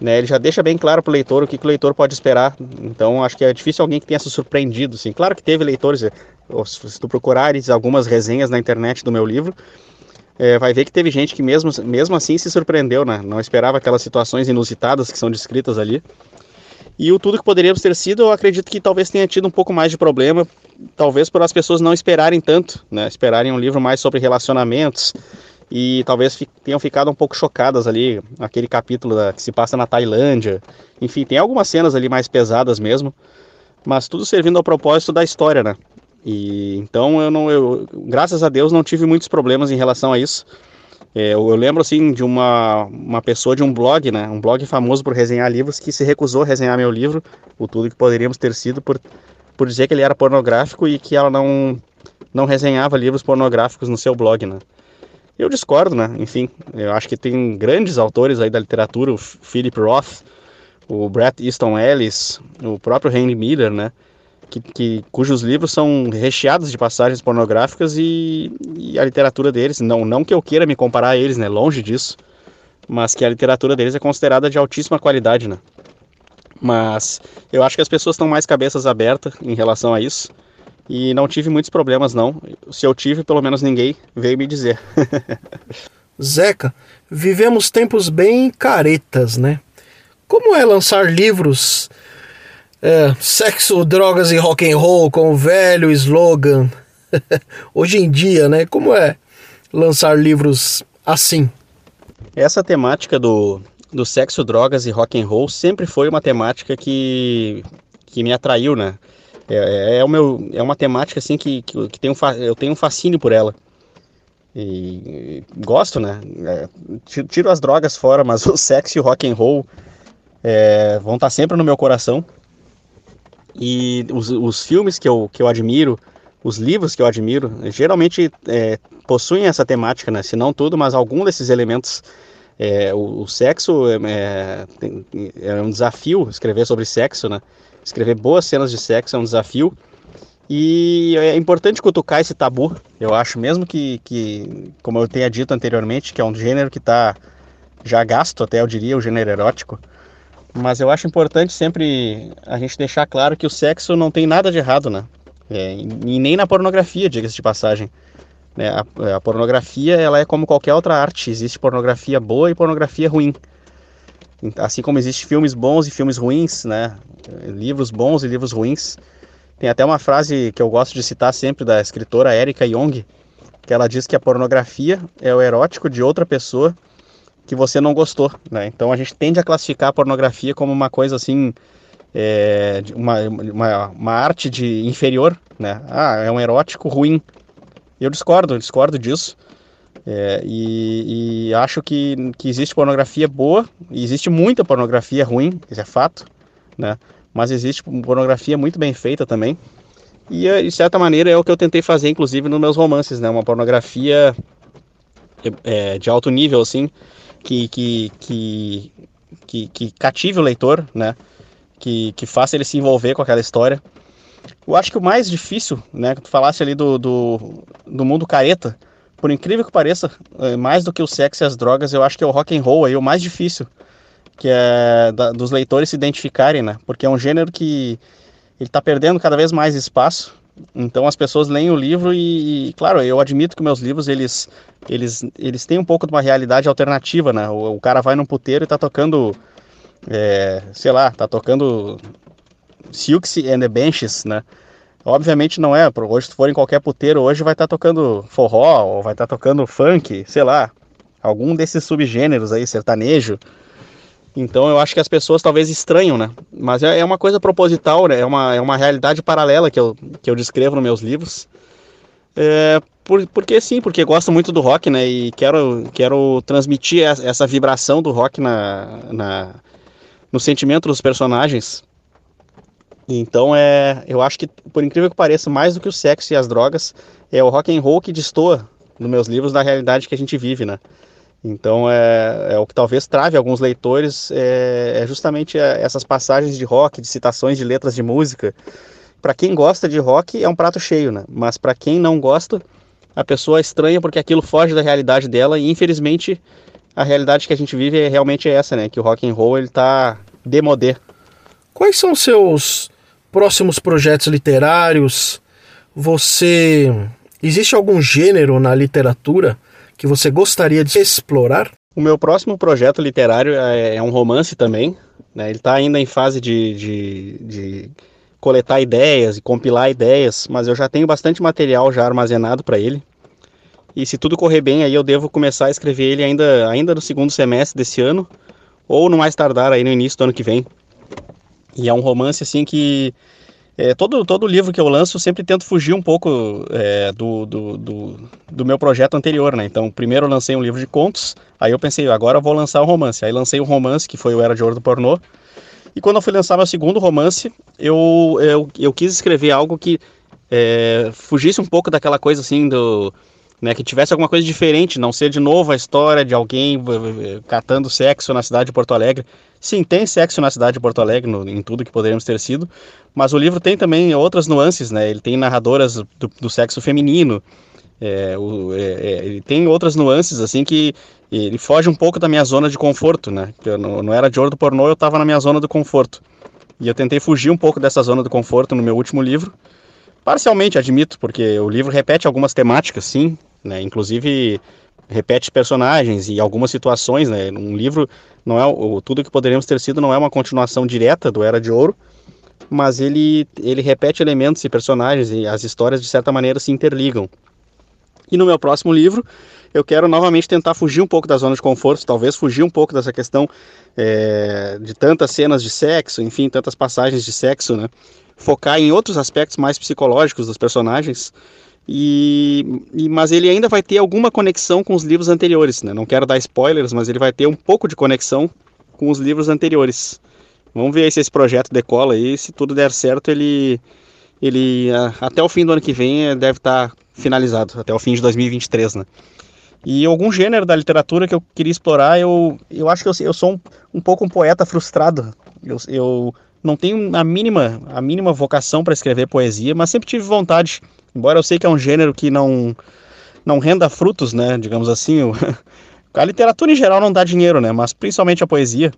né, ele já deixa bem claro para o leitor o que, que, o leitor pode esperar. Então, acho que é difícil alguém que tenha se surpreendido. Assim. Claro que teve leitores, é, se tu procurares algumas resenhas na internet do meu livro, é, vai ver que teve gente que mesmo, mesmo assim se surpreendeu, né? não esperava aquelas situações inusitadas que são descritas ali. E o tudo que poderíamos ter sido, eu acredito que talvez tenha tido um pouco mais de problema, talvez por as pessoas não esperarem tanto, né? esperarem um livro mais sobre relacionamentos, e talvez tenham ficado um pouco chocadas ali, aquele capítulo da, que se passa na Tailândia. Enfim, tem algumas cenas ali mais pesadas mesmo, mas tudo servindo ao propósito da história, né? E então eu não, eu, graças a Deus, não tive muitos problemas em relação a isso. É, eu, eu, lembro assim de uma, uma pessoa de um blog, né? Um blog famoso por resenhar livros que se recusou a resenhar meu livro, o tudo que poderíamos ter sido por, por dizer que ele era pornográfico e que ela não não resenhava livros pornográficos no seu blog, né? Eu discordo, né? Enfim, eu acho que tem grandes autores aí da literatura, o Philip Roth, o Bret Easton Ellis, o próprio Henry Miller, né? Que, que, cujos livros são recheados de passagens pornográficas e, e, a literatura deles, não, não que eu queira me comparar a eles, né? Longe disso, mas que a literatura deles é considerada de altíssima qualidade, né? Mas eu acho que as pessoas estão mais cabeças abertas em relação a isso e não tive muitos problemas não. Se eu tive, pelo menos ninguém veio me dizer. Zeca, vivemos tempos bem caretas, né? Como é lançar livros é, sexo, drogas e rock and roll com o velho slogan? Hoje em dia, né? Como é lançar livros assim? Essa temática do, do sexo, drogas e rock and roll sempre foi uma temática que, que me atraiu, né? É, é, é, o meu, é uma temática assim que, que, que tem um, eu tenho um fascínio por ela. E, e gosto, né? É, tiro as drogas fora, mas o sexo e o rock and roll é, vão estar sempre no meu coração. E os, os filmes que eu, que eu admiro, os livros que eu admiro, geralmente é, possuem essa temática, né? Se não tudo, mas algum desses elementos. É, o, o, sexo é, é, um desafio escrever sobre sexo, né? Escrever boas cenas de sexo é um desafio. E é importante cutucar esse tabu, eu acho, mesmo que, que como eu tenha dito anteriormente, que é um gênero que está já gasto, até eu diria, o gênero erótico. Mas eu acho importante sempre a gente deixar claro que o sexo não tem nada de errado, né? É, e nem na pornografia, diga-se de passagem. É, a, a, pornografia ela é como qualquer outra arte, existe pornografia boa e pornografia ruim. Assim como existem filmes bons e filmes ruins, né? livros bons e livros ruins. Tem até uma frase que eu gosto de citar sempre da escritora Erika Jong, que ela diz que a pornografia é o erótico de outra pessoa que você não gostou, né? Então a gente tende a classificar a pornografia como uma coisa assim, é, uma, uma, uma, arte de inferior, né? Ah, é um erótico ruim. Eu discordo, eu discordo disso. É, e, e, acho que, que existe pornografia boa, existe muita pornografia ruim, isso é fato, né? Mas existe pornografia muito bem feita também. E de certa maneira é o que eu tentei fazer, inclusive, nos meus romances, né? Uma pornografia é, de alto nível, assim, que, que, que, que, que cative o leitor, né? Que, que faça ele se envolver com aquela história. Eu acho que o mais difícil, né? Que tu falasse ali do, do, do mundo careta, por incrível que pareça, é, mais do que o sexo e as drogas, eu acho que é o rock and roll aí o mais difícil, que é da, dos leitores se identificarem, né? Porque é um gênero que ele está perdendo cada vez mais espaço. Então as pessoas leem o livro e, e, claro, eu admito que meus livros eles eles eles têm um pouco de uma realidade alternativa, né? O, o cara vai num puteiro e está tocando, é, sei lá, está tocando Silks and the Benches, né? Obviamente não é, hoje se for em qualquer puteiro, hoje vai estar tá tocando forró, ou vai estar tá tocando funk, sei lá, algum desses subgêneros aí, sertanejo. Então eu acho que as pessoas talvez estranham, né? Mas é, é uma coisa proposital, né? É uma, é uma realidade paralela que eu, que eu descrevo nos meus livros. É, por, porque sim, porque gosto muito do rock, né? E quero, quero transmitir essa vibração do rock na, na, no sentimento dos personagens. Então é, eu acho que por incrível que pareça, mais do que o sexo e as drogas, é o rock and roll que destoa nos meus livros da realidade que a gente vive, né? Então é, é o que talvez trave alguns leitores é, é justamente é, essas passagens de rock, de citações de letras de música. Para quem gosta de rock é um prato cheio, né? Mas para quem não gosta, a pessoa estranha porque aquilo foge da realidade dela e infelizmente a realidade que a gente vive é realmente essa, né? Que o rock and roll ele tá demodé. Quais são seus próximos projetos literários? Você existe algum gênero na literatura que você gostaria de explorar? O meu próximo projeto literário é, é um romance também. Né? Ele está ainda em fase de, de, de, coletar ideias e compilar ideias, mas eu já tenho bastante material já armazenado para ele. E se tudo correr bem, aí eu devo começar a escrever ele ainda, ainda no segundo semestre desse ano, ou no mais tardar aí no início do ano que vem. E é um romance assim que é, todo, todo livro que eu lanço eu sempre tento fugir um pouco é, do, do, do, do, meu projeto anterior, né? Então, primeiro eu lancei um livro de contos, aí eu pensei, agora eu vou lançar um romance. Aí lancei um romance, que foi o Era de Ouro do Pornô. E quando eu fui lançar meu segundo romance, eu, eu, eu quis escrever algo que é, fugisse um pouco daquela coisa assim do né, que tivesse alguma coisa diferente, não ser de novo a história de alguém catando sexo na cidade de Porto Alegre. Sim, tem sexo na cidade de Porto Alegre, no, em tudo que poderíamos ter sido, mas o livro tem também outras nuances, né? Ele tem narradoras do, do sexo feminino, é, o, é ele tem outras nuances, assim, que ele foge um pouco da minha zona de conforto, né? Eu não, não era de ouro do pornô, eu estava na minha zona do conforto. E eu tentei fugir um pouco dessa zona do conforto no meu último livro, Parcialmente, admito, porque o livro repete algumas temáticas, sim, né? Inclusive repete personagens e algumas situações, né? Um livro não é o, tudo que poderíamos ter sido não é uma continuação direta do Era de Ouro, mas ele ele repete elementos e personagens e as histórias de certa maneira se interligam. E no meu próximo livro eu quero novamente tentar fugir um pouco da zona de conforto, talvez fugir um pouco dessa questão é, de tantas cenas de sexo, enfim, tantas passagens de sexo, né? focar em outros aspectos mais psicológicos dos personagens. E, e, mas ele ainda vai ter alguma conexão com os livros anteriores, né? Não quero dar spoilers, mas ele vai ter um pouco de conexão com os livros anteriores. Vamos ver se esse projeto decola aí, se tudo der certo, ele ele até o fim do ano que vem eh, deve estar finalizado, até o fim de 2023, né? E algum gênero da literatura que eu queria explorar, eu, eu acho que eu, eu sou um, um pouco um poeta frustrado. Eu, eu não tenho a mínima, a mínima vocação para escrever poesia, mas sempre tive vontade. Embora eu sei que é um gênero que não não renda frutos, né, digamos assim. A literatura em geral não dá dinheiro, né, mas principalmente a poesia.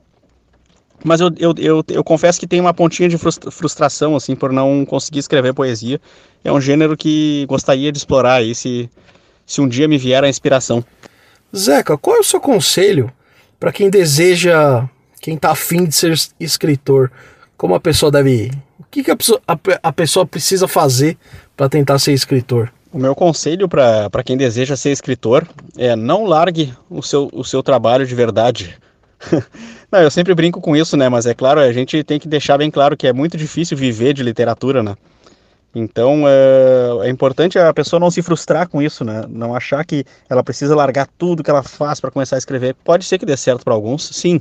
Mas eu, eu, eu, eu confesso que tem uma pontinha de frustração, assim, por não conseguir escrever poesia. É um gênero que gostaria de explorar aí se, se um dia me vier a inspiração. Zeca, qual é o seu conselho para quem deseja, quem está afim de ser escritor? como a pessoa deve. Que, que a, pessoa, a, a pessoa precisa fazer para tentar ser escritor? O meu conselho para quem deseja ser escritor é não largue o seu, o seu trabalho de verdade. não, eu sempre brinco com isso, né? Mas é claro, a gente tem que deixar bem claro que é muito difícil viver de literatura, né? Então é, é importante a pessoa não se frustrar com isso, né? Não achar que ela precisa largar tudo que ela faz para começar a escrever. Pode ser que dê certo para alguns, sim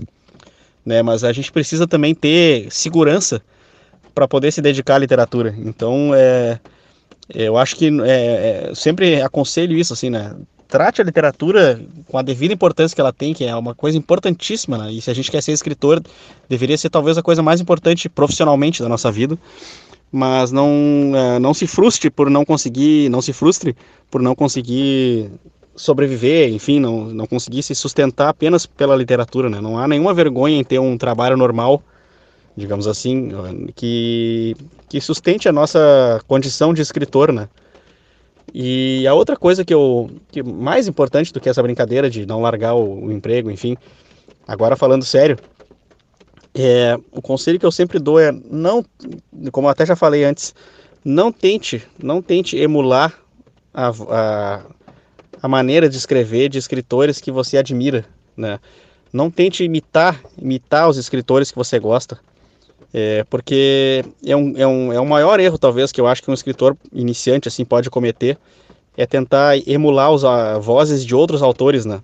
né? Mas a gente precisa também ter segurança para poder se dedicar à literatura. Então, é, eu acho que é, é, sempre aconselho isso, assim, né? trate a literatura com a devida importância que ela tem, que é uma coisa importantíssima, né? E se a gente quer ser escritor, deveria ser talvez a coisa mais importante profissionalmente da nossa vida. Mas não, é, não se frustre por não conseguir, não se frustre por não conseguir sobreviver, enfim, não, não conseguir se sustentar apenas pela literatura, né? Não há nenhuma vergonha em ter um trabalho normal, digamos assim, que, que sustente a nossa condição de escritor, né? E a outra coisa que eu que mais importante do que essa brincadeira de não largar o, o emprego, enfim, agora falando sério, é, o conselho que eu sempre dou é não, como eu até já falei antes, não tente, não tente emular a, a, a maneira de escrever de escritores que você admira, né? Não tente imitar, imitar os escritores que você gosta, é, porque é um, é, um, é um maior erro, talvez, que eu acho que um escritor iniciante assim pode cometer, é tentar emular os, a, vozes de outros autores, né?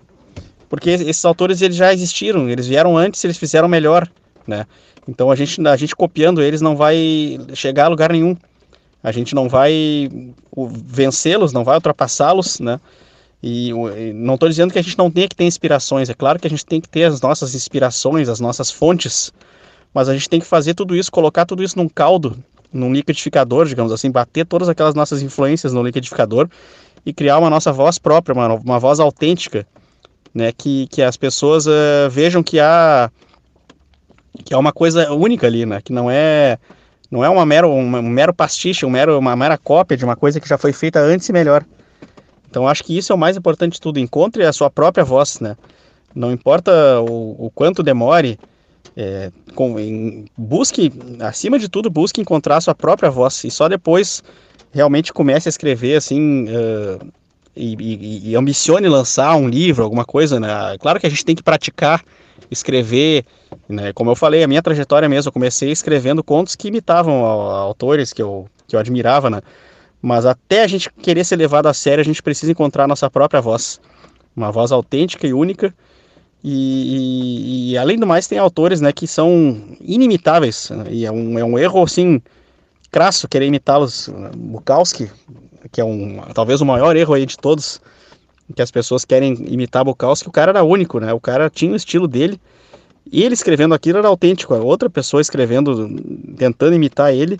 Porque esses autores eles já existiram, eles vieram antes, eles fizeram melhor, né? Então a gente, a gente copiando eles não vai chegar a lugar nenhum. A gente não vai vencê-los, não vai ultrapassá-los, né? E não estou dizendo que a gente não tenha que ter inspirações, é claro que a gente tem que ter as nossas inspirações, as nossas fontes, mas a gente tem que fazer tudo isso, colocar tudo isso num caldo, num liquidificador, digamos assim, bater todas aquelas nossas influências no liquidificador e criar uma nossa voz própria, uma, uma voz autêntica, né? Que, que as pessoas uh, vejam que há que é uma coisa única ali, né? Que não é não é uma mero, um, mero pastiche, um mero, uma mera cópia de uma coisa que já foi feita antes e melhor. Então acho que isso é o mais importante de tudo. Encontre a sua própria voz, né? Não importa o, o quanto demore, é, com, em, busque, acima de tudo, busque encontrar sua própria voz e só depois realmente comece a escrever assim uh, e, e, e, ambicione lançar um livro, alguma coisa. Né? Claro que a gente tem que praticar, escrever. Né? Como eu falei, a minha trajetória mesmo, eu comecei escrevendo contos que imitavam autores que eu, que eu admirava, né? Mas até a gente querer ser levado a sério, a gente precisa encontrar a nossa própria voz. Uma voz autêntica e única. E, e, e além do mais, tem autores né, que são inimitáveis. Né? E é um, é um erro, assim, crasso querer imitá-los. Bukowski, que é um, talvez o maior erro aí de todos, que as pessoas querem imitar Bukowski, o cara era único, né? O cara tinha o estilo dele. E ele escrevendo aquilo era autêntico. Outra pessoa escrevendo, tentando imitar ele,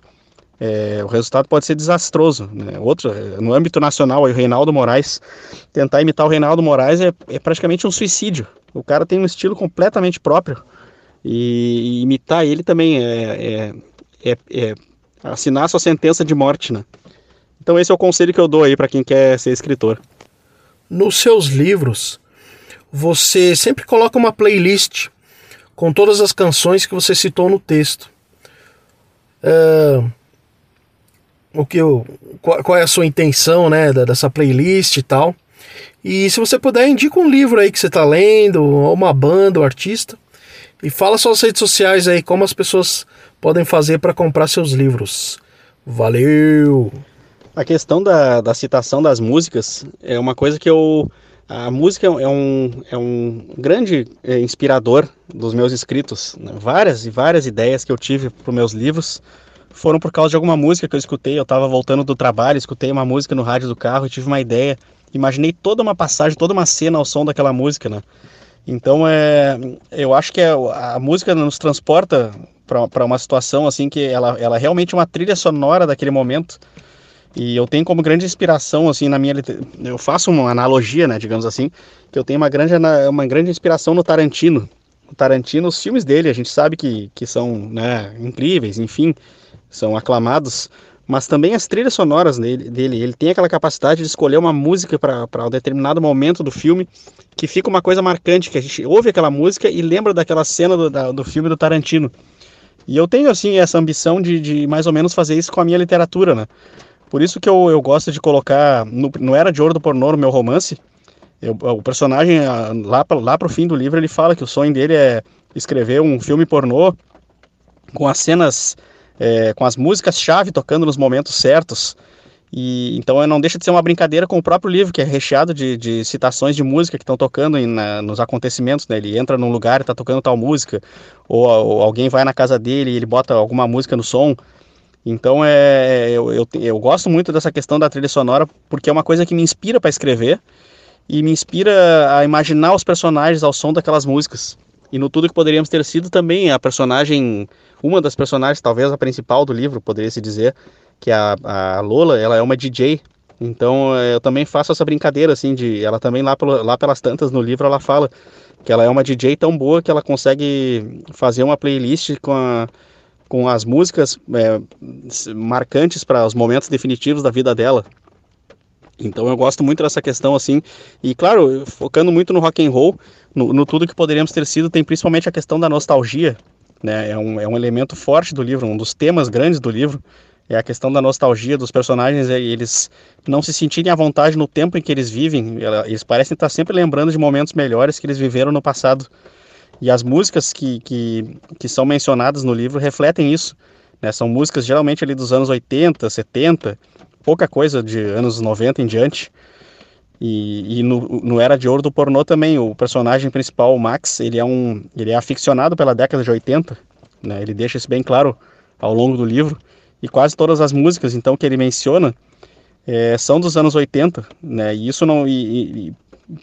é, o resultado pode ser desastroso. Né? Outro, no âmbito nacional, o Reinaldo Moraes, tentar imitar o Reinaldo Moraes é, é, praticamente um suicídio. O cara tem um estilo completamente próprio e, e imitar ele também é, é, é, é assinar sua sentença de morte, né? Então esse é o conselho que eu dou aí para quem quer ser escritor. Nos seus livros, você sempre coloca uma playlist com todas as canções que você citou no texto. Uh, o que eu, qual, qual, é a sua intenção, né, dessa playlist e tal. E se você puder, indica um livro aí que você está lendo, ou uma banda, ou artista. E fala suas redes sociais aí, como as pessoas podem fazer para comprar seus livros. Valeu! A questão da, da citação das músicas é uma coisa que eu. A música é um, é um grande é, inspirador dos meus escritos. Né? Várias e várias ideias que eu tive para os meus livros foram por causa de alguma música que eu escutei. Eu estava voltando do trabalho, escutei uma música no rádio do carro e tive uma ideia. Imaginei toda uma passagem, toda uma cena ao som daquela música, né? Então, é, eu acho que é, a música nos transporta para uma situação assim que ela, ela é realmente uma trilha sonora daquele momento. E eu tenho como grande inspiração, assim, na minha. Eu faço uma analogia, né, digamos assim, que eu tenho uma grande, uma grande inspiração no Tarantino. O Tarantino, os filmes dele, a gente sabe que, que são né, incríveis, enfim, são aclamados, mas também as trilhas sonoras dele, dele. Ele tem aquela capacidade de escolher uma música para um determinado momento do filme que fica uma coisa marcante, que a gente ouve aquela música e lembra daquela cena do, da, do filme do Tarantino. E eu tenho, assim, essa ambição de, de mais ou menos fazer isso com a minha literatura, né? Por isso que eu, eu gosto de colocar, no, no Era de Ouro do Pornô, no meu romance, eu, o personagem, lá, lá pro fim do livro, ele fala que o sonho dele é escrever um filme pornô com as cenas, é, com as músicas-chave tocando nos momentos certos, e então não deixa de ser uma brincadeira com o próprio livro, que é recheado de, de citações de música que estão tocando em, na, nos acontecimentos. Né? Ele entra num lugar e está tocando tal música, ou, ou, alguém vai na casa dele e ele bota alguma música no som. Então é, eu, eu, eu gosto muito dessa questão da trilha sonora, porque é uma coisa que me inspira para escrever. e me inspira a imaginar os personagens ao som daquelas músicas. E no Tudo que Poderíamos Ter Sido também a personagem, uma das personagens, talvez a principal do livro, poderia se dizer, que é a, a Lola, ela é uma DJ. Então eu também faço essa brincadeira, assim, de. Ela também lá, pelo, lá pelas tantas no livro ela fala que ela é uma DJ tão boa que ela consegue fazer uma playlist com, a, com as músicas é, marcantes para os momentos definitivos da vida dela. Então eu gosto muito dessa questão assim, e claro, focando muito no rock and roll, no, no, tudo que poderíamos ter sido, tem principalmente a questão da nostalgia, né? É um, é um elemento forte do livro, um dos temas grandes do livro, é a questão da nostalgia dos personagens, é, eles não se sentirem à vontade no tempo em que eles vivem, eles parecem estar sempre lembrando de momentos melhores que eles viveram no passado. E as músicas que, que, que são mencionadas no livro refletem isso. Né? São músicas geralmente ali dos anos 80, 70, pouca coisa de anos 90 em diante. E, e no, no, Era de Ouro do pornô também, o personagem principal, o Max, ele é um ele é aficionado pela década de 80, né? Ele deixa isso bem claro ao longo do livro. E quase todas as músicas, então, que ele menciona é, são dos anos 80, né? E isso não... E, e,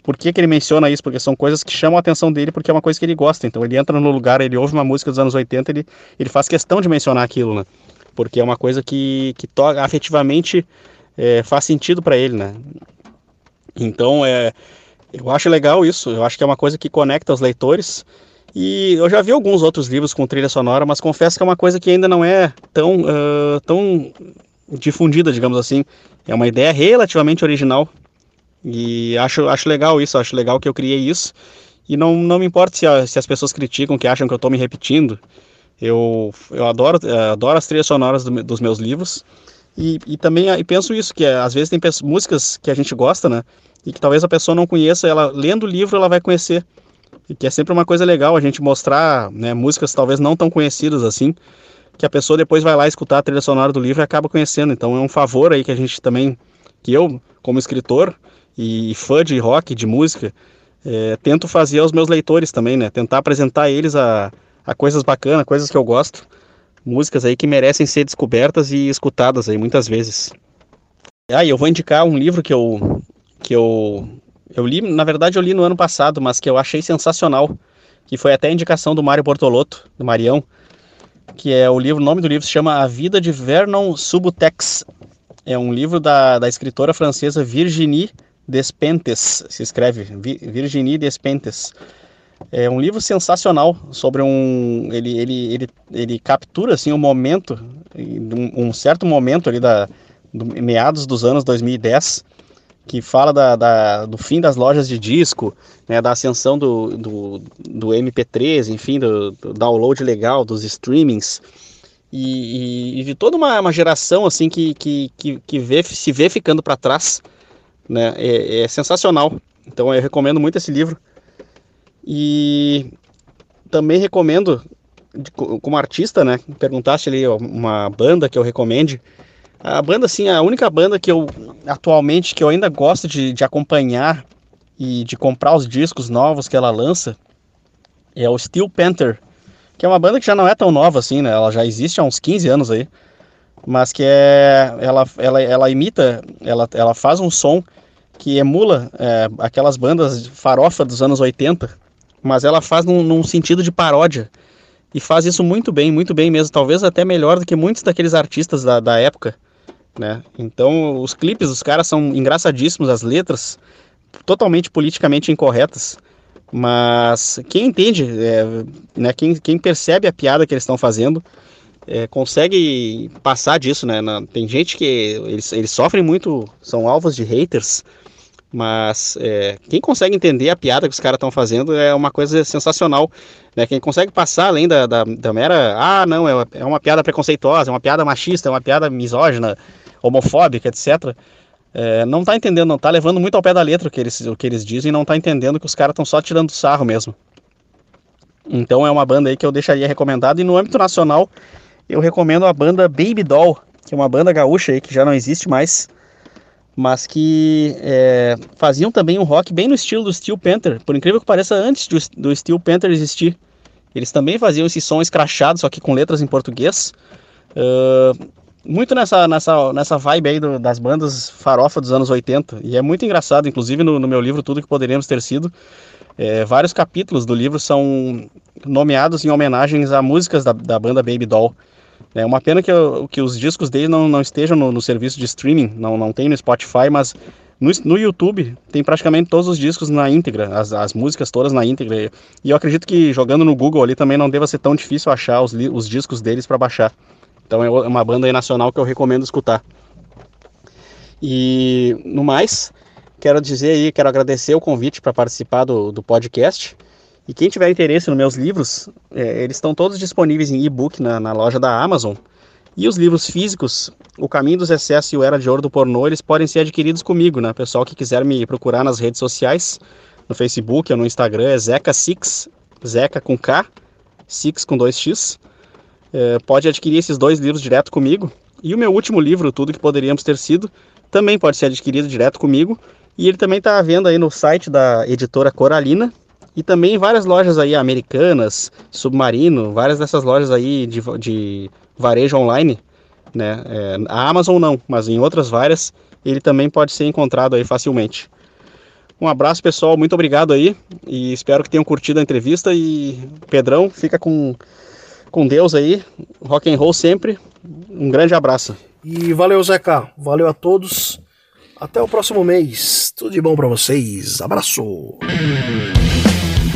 por que, que ele menciona isso? Porque são coisas que chamam a atenção dele, porque é uma coisa que ele gosta. Então ele entra no lugar, ele ouve uma música dos anos 80, ele, ele faz questão de mencionar aquilo, né? porque é uma coisa que, que toca afetivamente é, faz sentido para ele, né? Então, é, eu acho legal isso, eu acho que é uma coisa que conecta os leitores. E eu já vi alguns outros livros com trilha sonora, mas confesso que é uma coisa que ainda não é tão, uh, tão difundida, digamos assim. É uma ideia relativamente original. E acho, acho legal isso, acho legal que eu criei isso. E não, não me importa se, a, se as pessoas criticam, que acham que eu estou me repetindo. Eu, eu adoro, adoro as trilhas sonoras do, dos meus livros e, e também e penso isso, que é, às vezes tem músicas que a gente gosta, né? E que talvez a pessoa não conheça, ela lendo o livro ela vai conhecer. E que é sempre uma coisa legal a gente mostrar né, músicas talvez não tão conhecidas assim, que a pessoa depois vai lá escutar a trilha sonora do livro e acaba conhecendo. Então é um favor aí que a gente também, que eu, como escritor e fã de rock, de música, é, tento fazer aos meus leitores também, né? Tentar apresentar eles a a coisas bacanas, coisas que eu gosto, músicas aí que merecem ser descobertas e escutadas aí muitas vezes. Ah, e eu vou indicar um livro que eu que eu eu li, na verdade eu li no ano passado, mas que eu achei sensacional, que foi até a indicação do Mário Bortolotto, do Marião, que é o livro, o nome do livro se chama A Vida de Vernon Subutex. É um livro da, da escritora francesa Virginie Despentes, se escreve Virginie Despentes. É um livro sensacional sobre um. Ele, ele, ele, ele captura assim, um momento, um, certo momento ali da, do, meados dos anos 2010, que fala da, da, do fim das lojas de disco, né, da ascensão do, do, do MP3, enfim, do, do download legal, dos streamings. E, e, e, de toda uma, uma geração assim que, que, que, que vê, se vê ficando para trás. Né? É, é sensacional. Então eu recomendo muito esse livro. E também recomendo, como artista, né? Perguntaste ali uma banda que eu recomende. A banda, assim, a única banda que eu atualmente que eu ainda gosto de, de acompanhar e de comprar os discos novos que ela lança é o Steel Panther, que é uma banda que já não é tão nova assim, né? Ela já existe há uns 15 anos aí, mas que é ela ela, ela imita, ela, ela faz um som que emula é, aquelas bandas farofa dos anos 80 mas ela faz num, num, sentido de paródia. E faz isso muito bem, muito bem mesmo. Talvez até melhor do que muitos daqueles artistas da, da época. Né? Então, os clipes dos caras são engraçadíssimos, as letras totalmente politicamente incorretas. Mas quem entende, é, né, quem, quem percebe a piada que eles estão fazendo, é, consegue passar disso, né? Na, tem gente que eles, eles sofrem muito, são alvos de haters, mas é, quem consegue entender a piada que os caras estão fazendo é uma coisa sensacional. Né? Quem consegue passar além da, da, da mera. Ah, não, é uma, é uma, piada preconceituosa, é uma piada machista, é uma piada misógina, homofóbica, etc. É, não está entendendo, não está levando muito ao pé da letra o que eles, o que eles dizem não está entendendo que os caras estão só tirando sarro mesmo. Então é uma banda aí que eu deixaria recomendado. E no âmbito nacional, eu recomendo a banda Baby Doll, que é uma banda gaúcha aí que já não existe mais mas que é, faziam também um rock bem no estilo do Steel Panther, por incrível que pareça, antes do, do Steel Panther existir. Eles também faziam esse som escrachado, só que com letras em português. Uh, muito nessa, nessa, nessa vibe aí do, das bandas farofa dos anos 80. E é muito engraçado, inclusive no, no meu livro Tudo Que Poderíamos Ter Sido, é, vários capítulos do livro são nomeados em homenagens a músicas da, da banda Baby Doll. É uma pena que, que os discos dele não, não estejam no, no, serviço de streaming, não, não tem no Spotify, mas no, no YouTube tem praticamente todos os discos na íntegra, as, as músicas todas na íntegra. E eu acredito que jogando no Google ali também não deva ser tão difícil achar os, os discos deles para baixar. Então é uma banda nacional que eu recomendo escutar. E no mais, quero dizer aí, quero agradecer o convite para participar do, do podcast. E quem tiver interesse nos meus livros, é, eles estão todos disponíveis em e-book na, na, loja da Amazon. E os livros físicos, O Caminho dos Excessos e o Era de Ouro do Pornô, eles podem ser adquiridos comigo, né? Pessoal que quiser me procurar nas redes sociais, no Facebook ou no Instagram, é Zeca Six, Zeca com K, Six com 2x é, pode adquirir esses dois livros direto comigo. E o meu último livro, Tudo que Poderíamos Ter Sido, também pode ser adquirido direto comigo. E ele também está à venda aí no site da editora Coralina e também várias lojas aí americanas, Submarino, várias dessas lojas aí de, de varejo online, né? É, a Amazon não, mas em outras várias ele também pode ser encontrado aí facilmente. Um abraço pessoal, muito obrigado aí e espero que tenham curtido a entrevista e Pedrão fica com com Deus aí, rock and roll sempre. Um grande abraço. E valeu, Zeca. Valeu a todos. Até o próximo mês. Tudo de bom para vocês. Abraço.